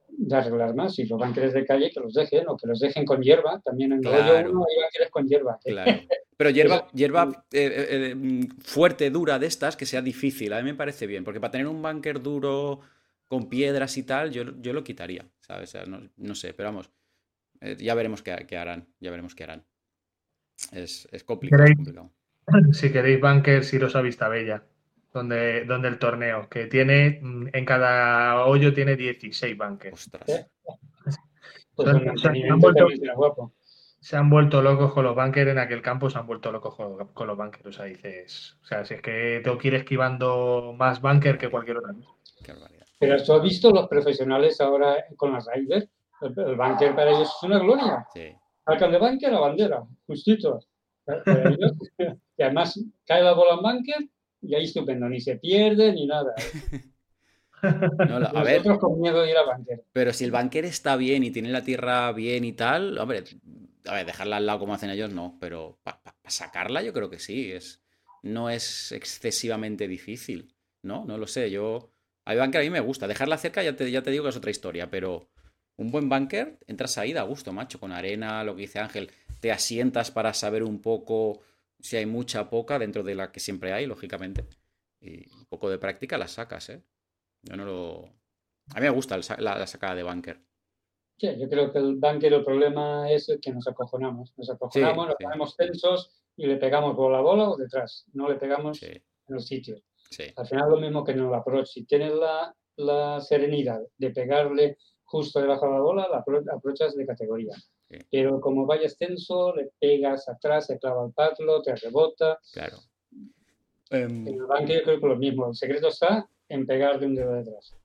de arreglar más y los búnkeres de calle que los dejen o que los dejen con hierba. También en claro. rollo uno hay búnkeres con hierba. Claro. Pero hierba, hierba eh, eh, mm, fuerte, dura de estas, que sea difícil. A mí me parece bien, porque para tener un búnker duro con piedras y tal, yo, yo lo quitaría, ¿sabes? no, sé, pero vamos, ya veremos qué, qué, harán, ya veremos qué harán. Es, es complicado. Si queréis bunkers, iros a Bella, donde, donde el torneo, que tiene mm, en cada hoyo tiene 16 bunkers. Ostras. Pues han, vuelto, se han vuelto locos con los bunkers en aquel campo, se han vuelto locos con, los bunkers. O sea, dices, o sea, si es que tengo que ir esquivando más bunker que cualquier otra Pero tú has visto los profesionales ahora con las Riders, el, bunker para ellos es una gloria. Sí. Al de bunker, la bandera, justito. y además cae la bola en bunker y ahí estupendo, ni se pierde ni nada. a ver, con miedo de ir a. Pero si el bunker está bien y tiene la tierra bien y tal, hombre, a ver, dejarla al lado como hacen ellos, no, pero para sacarla yo creo que sí, es, no es excesivamente difícil, ¿no? No lo sé, yo... Hay bunker a mí me gusta, dejarla cerca ya te, ya te digo que es otra historia, pero un buen bunker, entras ahí, da gusto, macho, con arena, lo que dice Ángel, te asientas para saber un poco si hay mucha poca dentro de la que siempre hay, lógicamente, y un poco de práctica la sacas, ¿eh? Yo no lo... A mí me gusta la, la sacada de bunker. Sí, yo creo que el bunker el problema es que nos acojonamos. Nos acojonamos, nos ponemos tensos y le pegamos por la bola o detrás. No le pegamos en el sitio. Al final lo mismo que en el approach. Si tienes la, la serenidad de pegarle justo debajo de la bola, la aprovechas de categoría. Pero como vayas tenso, le pegas atrás, se clava el patlo, te rebota. Claro. En el bunker yo creo que lo mismo. El secreto está en pegar de un dedo detrás.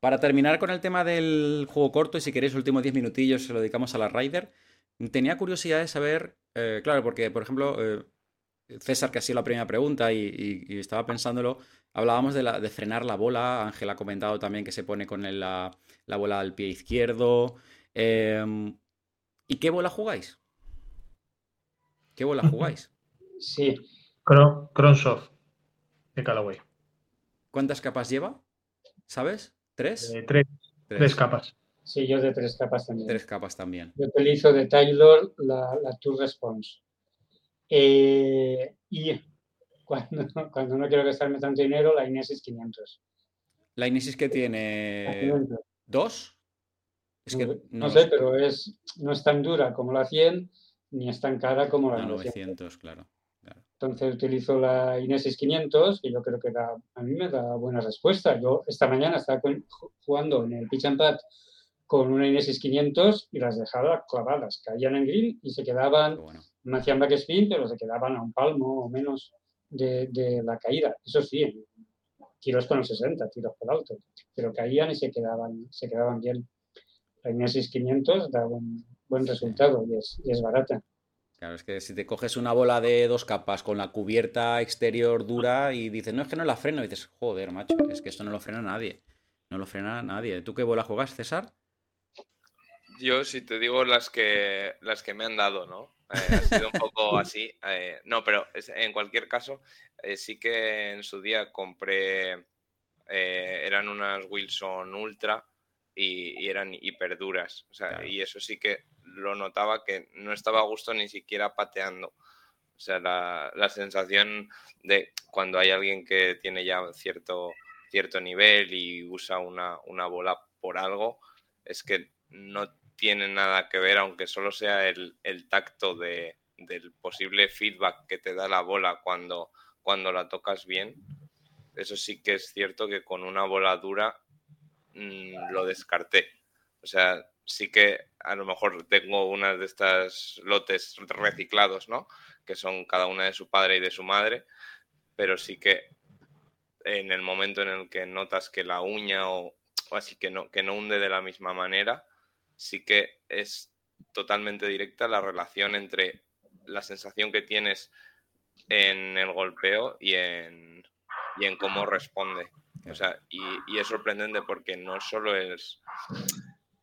Para terminar con el tema del juego corto, y si queréis, últimos 10 minutillos se lo dedicamos a la Rider. Tenía curiosidad de saber, eh, claro, porque, por ejemplo, eh, César, que ha sido la primera pregunta y, estaba pensándolo, hablábamos de, la, de, frenar la bola. Ángel ha comentado también que se pone con la, bola al pie izquierdo. Em, ¿Y qué bola jugáis? ¿Qué bola jugáis? Sí. Cronsoft de Callaway. ¿Cuántas capas lleva? ¿Sabes? ¿Tres? Eh, tres, capas. Sí, yo de tres capas también. Tres capas también. Yo utilizo de Taylor la, la Tour Response. Eh, y cuando, cuando, no quiero gastarme tanto dinero, la Inesis 500. ¿La Inesis que tiene? ¿Dos? Es que no, sé, pero es, no es tan dura como la 100, ni es tan cara como la 900, claro. Entonces utilizo la Inesis 500, que yo creo que a mí me da buena respuesta. Yo esta mañana estaba jugando en el pitch and pad con una Inesis 500 y las dejaba clavadas. Caían en green y se quedaban, me hacían backspin, pero se quedaban a un palmo o menos de, la caída. Eso sí, tiros con el 60, tiros por alto, pero caían y se quedaban, se quedaban bien. La Inesis 500 da un buen resultado y es, y es barata. Claro, es que si te coges una bola de dos capas con la cubierta exterior dura y dices, no, es que no la freno, y dices, joder, macho, es que esto no lo frena nadie. No lo frena nadie. ¿Tú qué bola juegas, César? Yo, si te digo las que, las que me han dado, ¿no? Eh, ha sido un poco así. Eh, no, pero en cualquier caso, eh, sí que en su día compré, eran unas Wilson Ultra y, eran hiperduras. O sea, y eso sí que lo notaba que no estaba a gusto ni siquiera pateando. O sea, la, sensación de cuando hay alguien que tiene ya cierto, cierto nivel y usa una, bola por algo, es que no tiene nada que ver, aunque solo sea el, tacto de, del posible feedback que te da la bola cuando, cuando la tocas bien. Eso sí que es cierto que con una bola dura mm, lo descarté. O sea, sí que a lo mejor tengo una de estas lotes reciclados, ¿no? Que son cada una de su padre y de su madre, pero sí que en el momento en el que notas que la uña o, así que no, que no hunde de la misma manera, sí que es totalmente directa la relación entre la sensación que tienes en el golpeo y en, y en cómo responde. O sea, y, y es sorprendente porque no solo es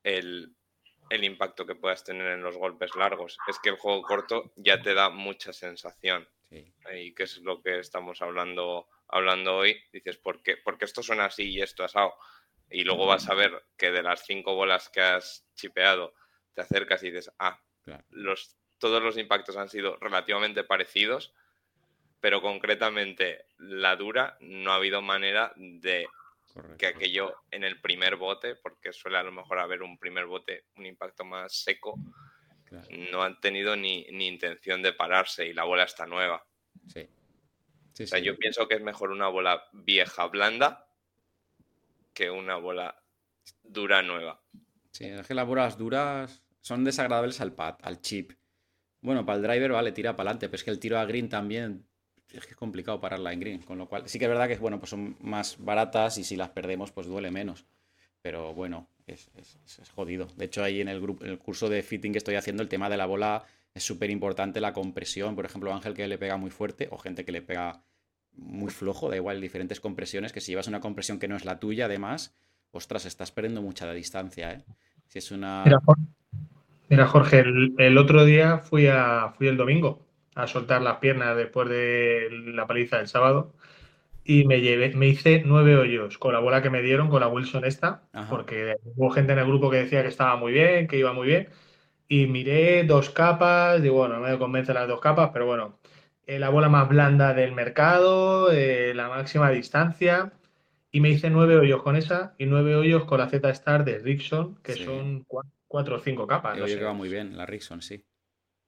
el, impacto que puedas tener en los golpes largos. Es que el juego corto ya te da mucha sensación. Y que es lo que estamos hablando, hablando hoy. Dices, ¿por qué? Porque esto suena así y esto asado. Y luego vas a ver que de las cinco bolas que has chipeado, te acercas y dices, ah, los, todos los impactos han sido relativamente parecidos, pero concretamente la dura no ha habido manera de que aquello en el primer bote, porque suele a lo mejor haber un primer bote, un impacto más seco, no han tenido ni, intención de pararse y la bola está nueva. Sí. o sea, yo pienso que es mejor una bola vieja blanda que una bola dura nueva. Sí, es que las bolas duras son desagradables al pad, al chip. Bueno, para el driver, vale, tira para adelante, pero es que el tiro a green también es que es complicado pararla en green, con lo cual sí que es verdad que bueno, pues son más baratas y si las perdemos, pues duele menos. Pero bueno, es, jodido. De hecho, ahí en el, grupo, en el curso de fitting que estoy haciendo, el tema de la bola es súper importante, la compresión. Por ejemplo, Ángel que le pega muy fuerte o gente que le pega muy flojo, da igual, diferentes compresiones, que si llevas una compresión que no es la tuya, además, ostras, estás perdiendo mucha distancia, ¿eh? Si es una... Mira, Jorge, el, otro día fui, a, fui el domingo a soltar las piernas después de la paliza del sábado. Y me llevé, me hice nueve hoyos con la bola que me dieron, con la Wilson esta, porque hubo gente en el grupo que decía que estaba muy bien, que iba muy bien, y miré dos capas, digo, bueno, no me convence las dos capas, pero bueno, eh, la bola más blanda del mercado, eh, la máxima distancia, y me hice nueve hoyos con esa y nueve hoyos con la Z-Star de Rickson, que son cuatro cuatro o cinco capas. Yo que va muy bien, la Rickson, sí.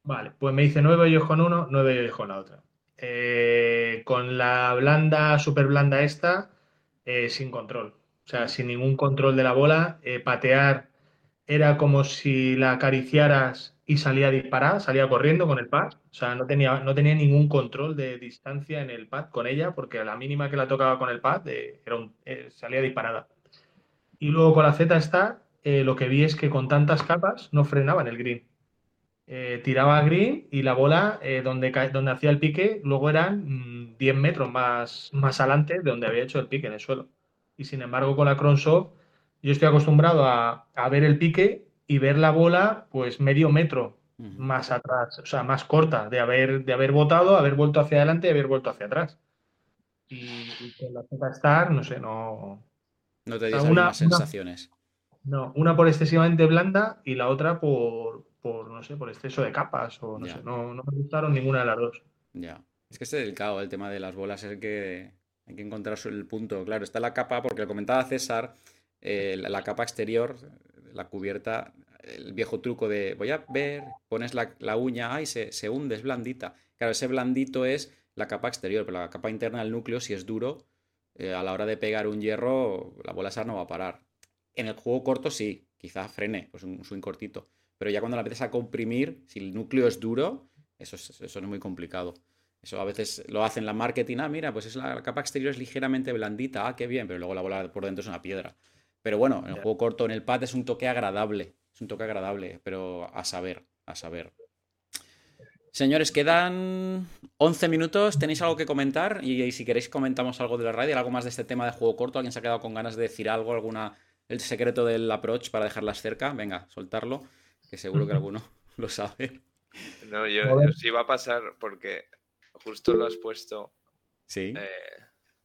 Vale, pues me dice nueve hoyos con uno, nueve hoyos con la otra. Eh, con la blanda, super blanda esta, eh, sin control. O sea, sin ningún control de la bola. Eh, patear era como si la acariciaras y salía disparada, salía corriendo con el pad. O sea, no tenía, no tenía ningún control de distancia en el pad con ella, porque la mínima que la tocaba con el pad era salía disparada. Y luego con la Z eh, lo que vi es que con tantas capas no frenaba en el green. Eh, tiraba a green y la bola eh, donde, donde hacía el pique luego eran 10 mm, metros más, más adelante de donde había hecho el pique en el suelo. Y sin embargo con la Cronsoft yo estoy acostumbrado a, ver el pique y ver la bola pues medio metro más atrás, o sea, más corta, de haber, de haber botado, haber vuelto hacia adelante y haber vuelto hacia atrás. Y, con la Z Star, no sé, no... No te dio unas sensaciones. No, una por excesivamente blanda y la otra por, no sé, por exceso de capas o no sé, no, me gustaron ninguna de las dos. Ya. Es que es delicado el tema de las bolas, es que hay que encontrar el punto. Claro, está la capa, porque lo comentaba César, eh, la, capa exterior, la cubierta, el viejo truco de voy a ver, pones la, uña, ay, se, se hunde, es blandita. Claro, ese blandito es la capa exterior, pero la capa interna del núcleo, si es duro, eh, a la hora de pegar un hierro, la bola esa no va a parar. En el juego corto sí, quizás frene, pues un swing cortito. Pero ya cuando la empiezas a comprimir, si el núcleo es duro, eso es, eso es muy complicado. Eso a veces lo hacen la marketing, ah, mira, pues es la, capa exterior es ligeramente blandita, ah, qué bien, pero luego la bola por dentro es una piedra. Pero bueno, en el juego corto, en el pad es un toque agradable, es un toque agradable, pero a saber, a saber. Señores, quedan 11 minutos. ¿Tenéis algo que comentar? Y, si queréis comentamos algo de la radio, algo más de este tema de juego corto. ¿Alguien se ha quedado con ganas de decir algo, alguna el secreto del approach para dejarlas cerca. Venga, soltarlo, que seguro que alguno lo sabe. No, yo, sí va a pasar porque justo lo has puesto. Sí. Eh,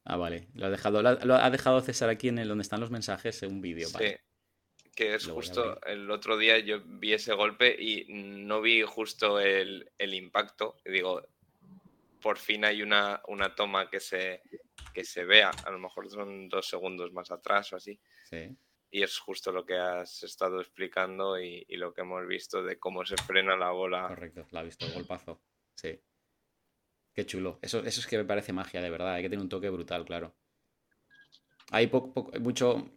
ah, vale. Lo ha dejado, lo ha dejado César aquí en el donde están los mensajes en un vídeo. Sí. Que es justo el otro día yo vi ese golpe y no vi justo el, impacto. digo, por fin hay una, una toma que se, que se vea. A lo mejor son dos segundos más atrás o así. Sí y es justo lo que has estado explicando y, lo que hemos visto de cómo se frena la bola. Correcto, la ha visto el golpazo. Sí. Qué chulo. Eso, eso es que me parece magia, de verdad. Hay que tener un toque brutal, claro. Hay poco, mucho.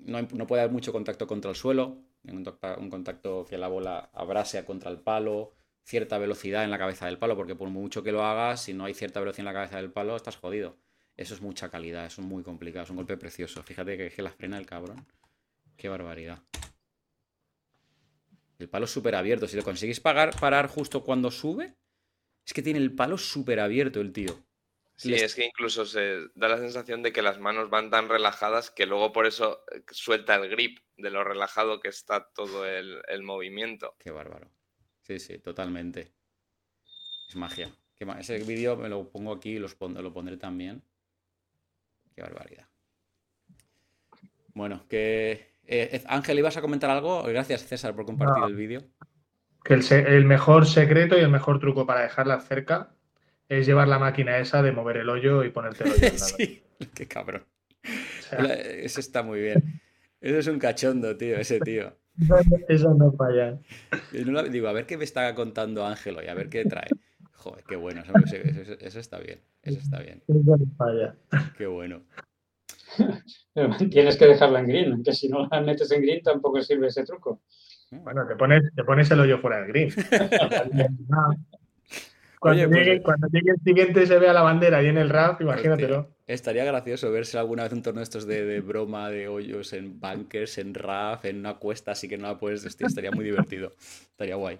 No, no, puede haber mucho contacto contra el suelo. Un, un contacto que la bola abrase contra el palo. Cierta velocidad en la cabeza del palo, porque por mucho que lo hagas, si no hay cierta velocidad en la cabeza del palo, estás jodido. Eso es mucha calidad, eso es muy complicado, es un golpe precioso. Fíjate que, que la frena el cabrón. Qué barbaridad. El palo súper abierto. Si lo conseguís pagar, parar justo cuando sube, es que tiene el palo súper abierto el tío. Sí, es que incluso se da la sensación de que las manos van tan relajadas que luego por eso eh, suelta el grip de lo relajado que está todo el, movimiento. Qué bárbaro. Sí, sí, totalmente. Es magia. Ese vídeo me lo pongo aquí y lo pondré también. Qué barbaridad. Bueno, que eh, Ángel, ¿ibas a comentar algo? Gracias, César, por compartir el vídeo. Que el, mejor secreto y el mejor truco para dejarla cerca es llevar la máquina esa de mover el hoyo y ponerte el hoyo. sí, qué cabrón. Eso está muy bien. Eso es un cachondo, tío, ese tío. Eso no falla. digo, a ver qué me está contando Ángel hoy, a ver qué trae. Joder, qué bueno. Eso, está bien. Eso está bien. Eso no falla. Qué bueno. Tienes que dejarla en green, que si no la metes en green tampoco sirve ese truco. Bueno, te pones, te pones el hoyo fuera del green. Cuando, pues, llegue, cuando, llegue, el siguiente se vea la bandera y en el RAF, imagínatelo. estaría gracioso verse alguna vez un torneo estos de, broma de hoyos en bunkers, en RAF, en una cuesta, así que no la puedes Estaría muy divertido. Estaría guay.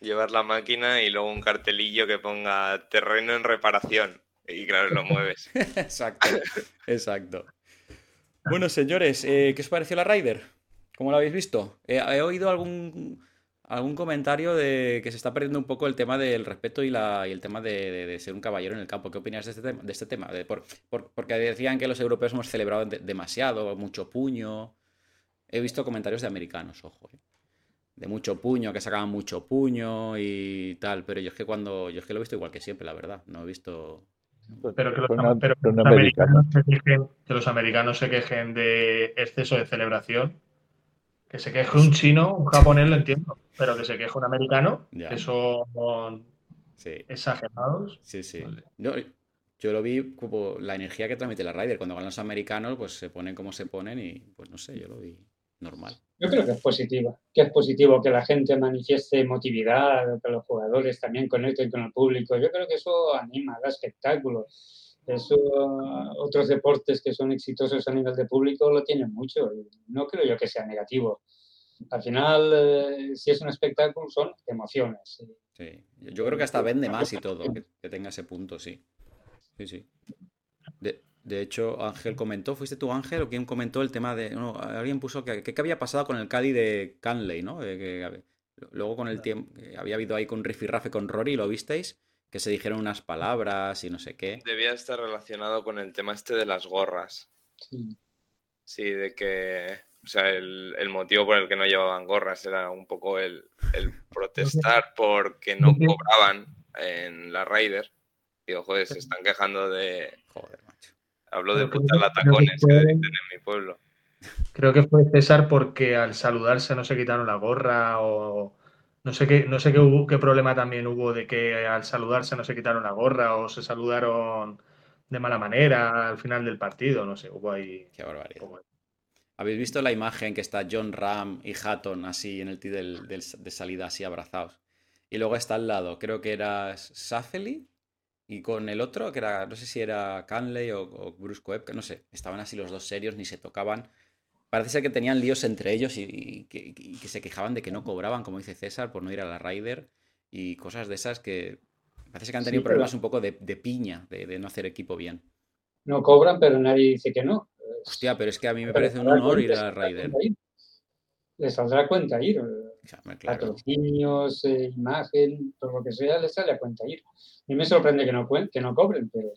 Llevar la máquina y luego un cartelillo que ponga terreno en reparación. Y claro, lo mueves. exacto, exacto. Bueno, señores, eh, ¿qué os pareció la Ryder? ¿Cómo lo habéis visto? he oído algún algún comentario de que se está perdiendo un poco el tema del respeto y, la, el tema de, ser un caballero en el campo. ¿Qué opinas de este tema? Este porque decían que los europeos hemos celebrado demasiado, mucho puño. He visto comentarios de americanos, ojo. ¿eh? De mucho puño, que sacaban mucho puño y tal. Pero yo es que cuando. Yo es que lo he visto igual que siempre, la verdad. No he visto. Pero que los, americanos se quejen, que los americanos se quejen de exceso de celebración que se queje un chino, un japonés lo entiendo, pero que se queje un americano, que son exagerados. Sí, sí. Yo, lo vi como la energía que transmite la Ryder. Cuando ganan los americanos, pues se ponen como se ponen y pues no sé, yo lo vi normal. Yo creo que es positivo, que es positivo que la gente manifieste emotividad, que los jugadores también conecten con el público. Yo creo que eso anima, da espectáculo. Eso, otros deportes que son exitosos a nivel de público lo tienen mucho. No creo yo que sea negativo. Al final, eh, si es un espectáculo, son emociones. Sí, yo creo que hasta vende más y todo, que, tenga ese punto, sí. Sí, sí. Hecho, Ángel comentó, ¿fuiste tú Ángel o quién comentó el tema de... No, alguien puso que, qué había pasado con el Caddy de Canley, ¿no? que, luego con el tiempo, había habido ahí con Rafe con Rory, ¿lo visteis? que se dijeron unas palabras y no sé qué. Debía estar relacionado con el tema este de las gorras. Sí. Sí, de que, o sea, el, motivo por el que no llevaban gorras era un poco el, protestar porque no cobraban en la Raider. Digo, joder, se están quejando de... Joder, macho. Hablo de putas latacones que dicen en mi pueblo. Creo que fue César porque al saludarse no se quitaron la gorra o no sé qué, no sé qué, hubo, qué problema también hubo de que al saludarse no se quitaron la gorra o se saludaron de mala manera al final del partido. No sé, hubo ahí. Qué barbaridad. ¿Habéis visto la imagen que está John Ram y Hatton así en el tee de salida, así abrazados? Y luego está al lado, creo que era Safely y con el otro, que era, no sé si era Canley o, o Bruce Webb, no sé, estaban así los dos serios, ni se tocaban parece ser que tenían líos entre ellos y, que, se quejaban de que no cobraban, como dice César, por no ir a la Ryder y cosas de esas que parece que han tenido problemas un poco de, piña, de, no hacer equipo bien. No cobran, pero nadie dice que no. Hostia, pero es que a mí me parece un honor ir a la Ryder. Les saldrá cuenta ir. Patrocinios, eh, imagen, todo lo que sea, les sale a cuenta ir. A mí me sorprende que no, que no cobren, pero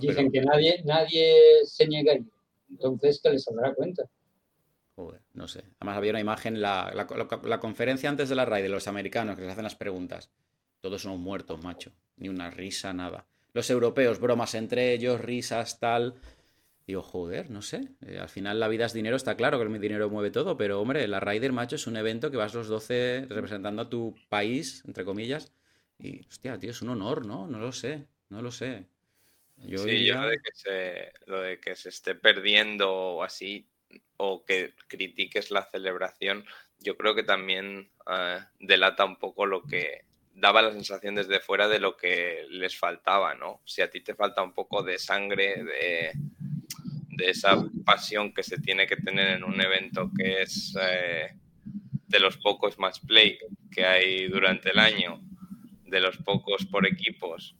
dicen que nadie, nadie se niega a ir entonces que les saldrá cuenta. no sé. Además había una imagen, la, la, conferencia antes de la RAI de los americanos que les hacen las preguntas. Todos son muertos, macho. Ni una risa, nada. Los europeos, bromas entre ellos, risas, tal. Digo, joder, no sé. Eh, al final la vida es dinero, está claro que el dinero mueve todo, pero hombre, la Raider, macho, es un evento que vas los 12 representando a tu país, entre comillas. Y, hostia, tío, es un honor, ¿no? No lo sé, no lo sé sí, yo lo de, que se, lo de que se esté perdiendo o así, o que critiques la celebración, yo creo que también eh, delata un poco lo que daba la sensación desde fuera de lo que les faltaba, ¿no? Si a ti te falta un poco de sangre, de, de esa pasión que se tiene que tener en un evento que es eh, de los pocos match play que hay durante el año, de los pocos por equipos,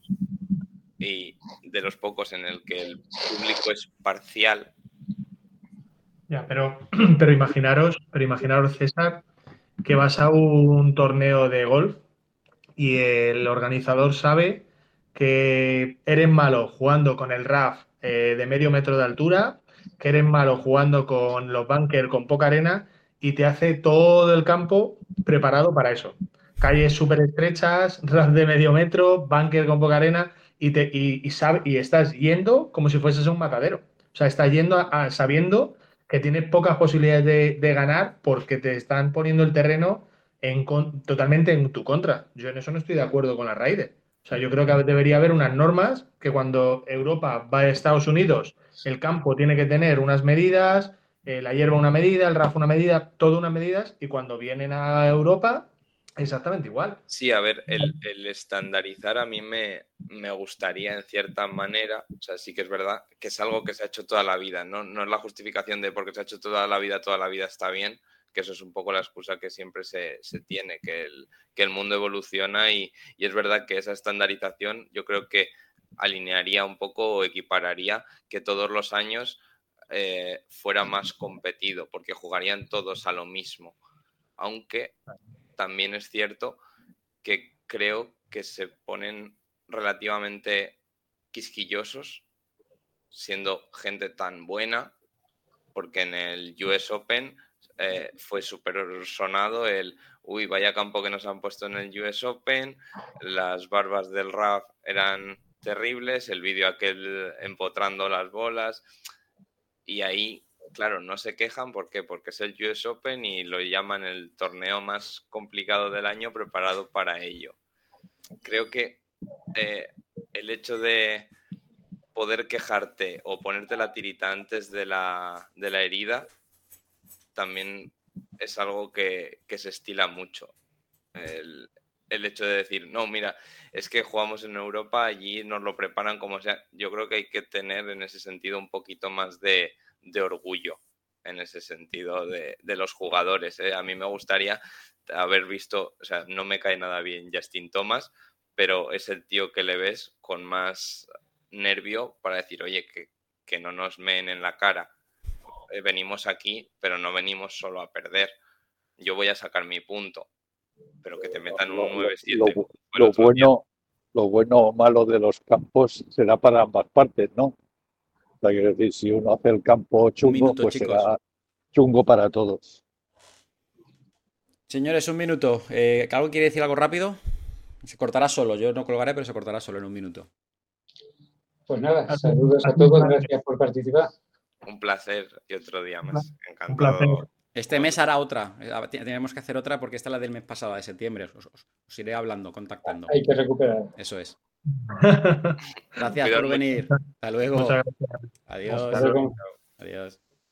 y de los pocos en el que el público es parcial. Ya, pero, pero imaginaros, pero imaginaros, César, que vas a un torneo de golf y el organizador sabe que eres malo jugando con el RAF eh, de medio metro de altura, que eres malo jugando con los bunkers con poca arena y te hace todo el campo preparado para eso. Calles súper estrechas, RAF de medio metro, bunker con poca arena y, te, y, sabe, y estás yendo como si fueses un matadero. O sea, estás yendo sabiendo que tienes pocas posibilidades de, ganar porque te están poniendo el terreno en, totalmente en tu contra. Yo en eso no estoy de acuerdo con la Raider. O sea, yo creo que debería haber unas normas que cuando Europa va a Estados Unidos, el campo tiene que tener unas medidas, eh, la hierba una medida, el RAF una medida, todo unas medidas, y cuando vienen a Europa, exactamente igual. Sí, a ver, el, estandarizar a mí me, me, gustaría en cierta manera, o sea, sí que es verdad que es algo que se ha hecho toda la vida, no, no es la justificación de porque se ha hecho toda la vida, toda la vida está bien, que eso es un poco la excusa que siempre se, tiene, que el, que el mundo evoluciona y, es verdad que esa estandarización yo creo que alinearía un poco o equipararía que todos los años eh, fuera más competido, porque jugarían todos a lo mismo. Aunque también es cierto que creo que se ponen relativamente quisquillosos, siendo gente tan buena, porque en el US Open eh, fue súper sonado el, uy, vaya campo que nos han puesto en el US Open, las barbas del RAF eran terribles, el vídeo aquel empotrando las bolas, y ahí, claro, no se quejan, ¿por? Porque es el US Open y lo llaman el torneo más complicado del año preparado para ello. Creo que eh, el hecho de poder quejarte o ponerte la tirita antes de la, de la herida también es algo que, se estila mucho. El, hecho de decir, no, mira, es que jugamos en Europa, allí nos lo preparan como sea. Yo creo que hay que tener en ese sentido un poquito más de, orgullo, en ese sentido de, los jugadores. ¿eh? A mí me gustaría haber visto, o sea, no me cae nada bien Justin Thomas, pero es el tío que le ves con más nervio para decir, oye, que, que no nos meen en la cara eh, venimos aquí, pero no venimos solo a perder. Yo voy a sacar mi punto, pero que te metan un 9-7. Lo, bueno, lo bueno o malo de los campos será para ambas partes, ¿no? O decir, si uno hace el campo chungo, pues será chungo para todos. Señores, un minuto. Eh, ¿Algo quiere decir algo rápido? Se cortará solo. Yo no colgaré, pero se cortará solo en un minuto. Pues nada, saludos a todos. Gracias por participar. Un placer y otro día más. Encantado. Este mes hará otra. Eh, tenemos que hacer otra porque esta es la del mes pasado, de septiembre. Os, iré hablando, contactando. Hay que recuperar. Eso es. Gracias por venir. Hasta luego. Adiós. Adiós.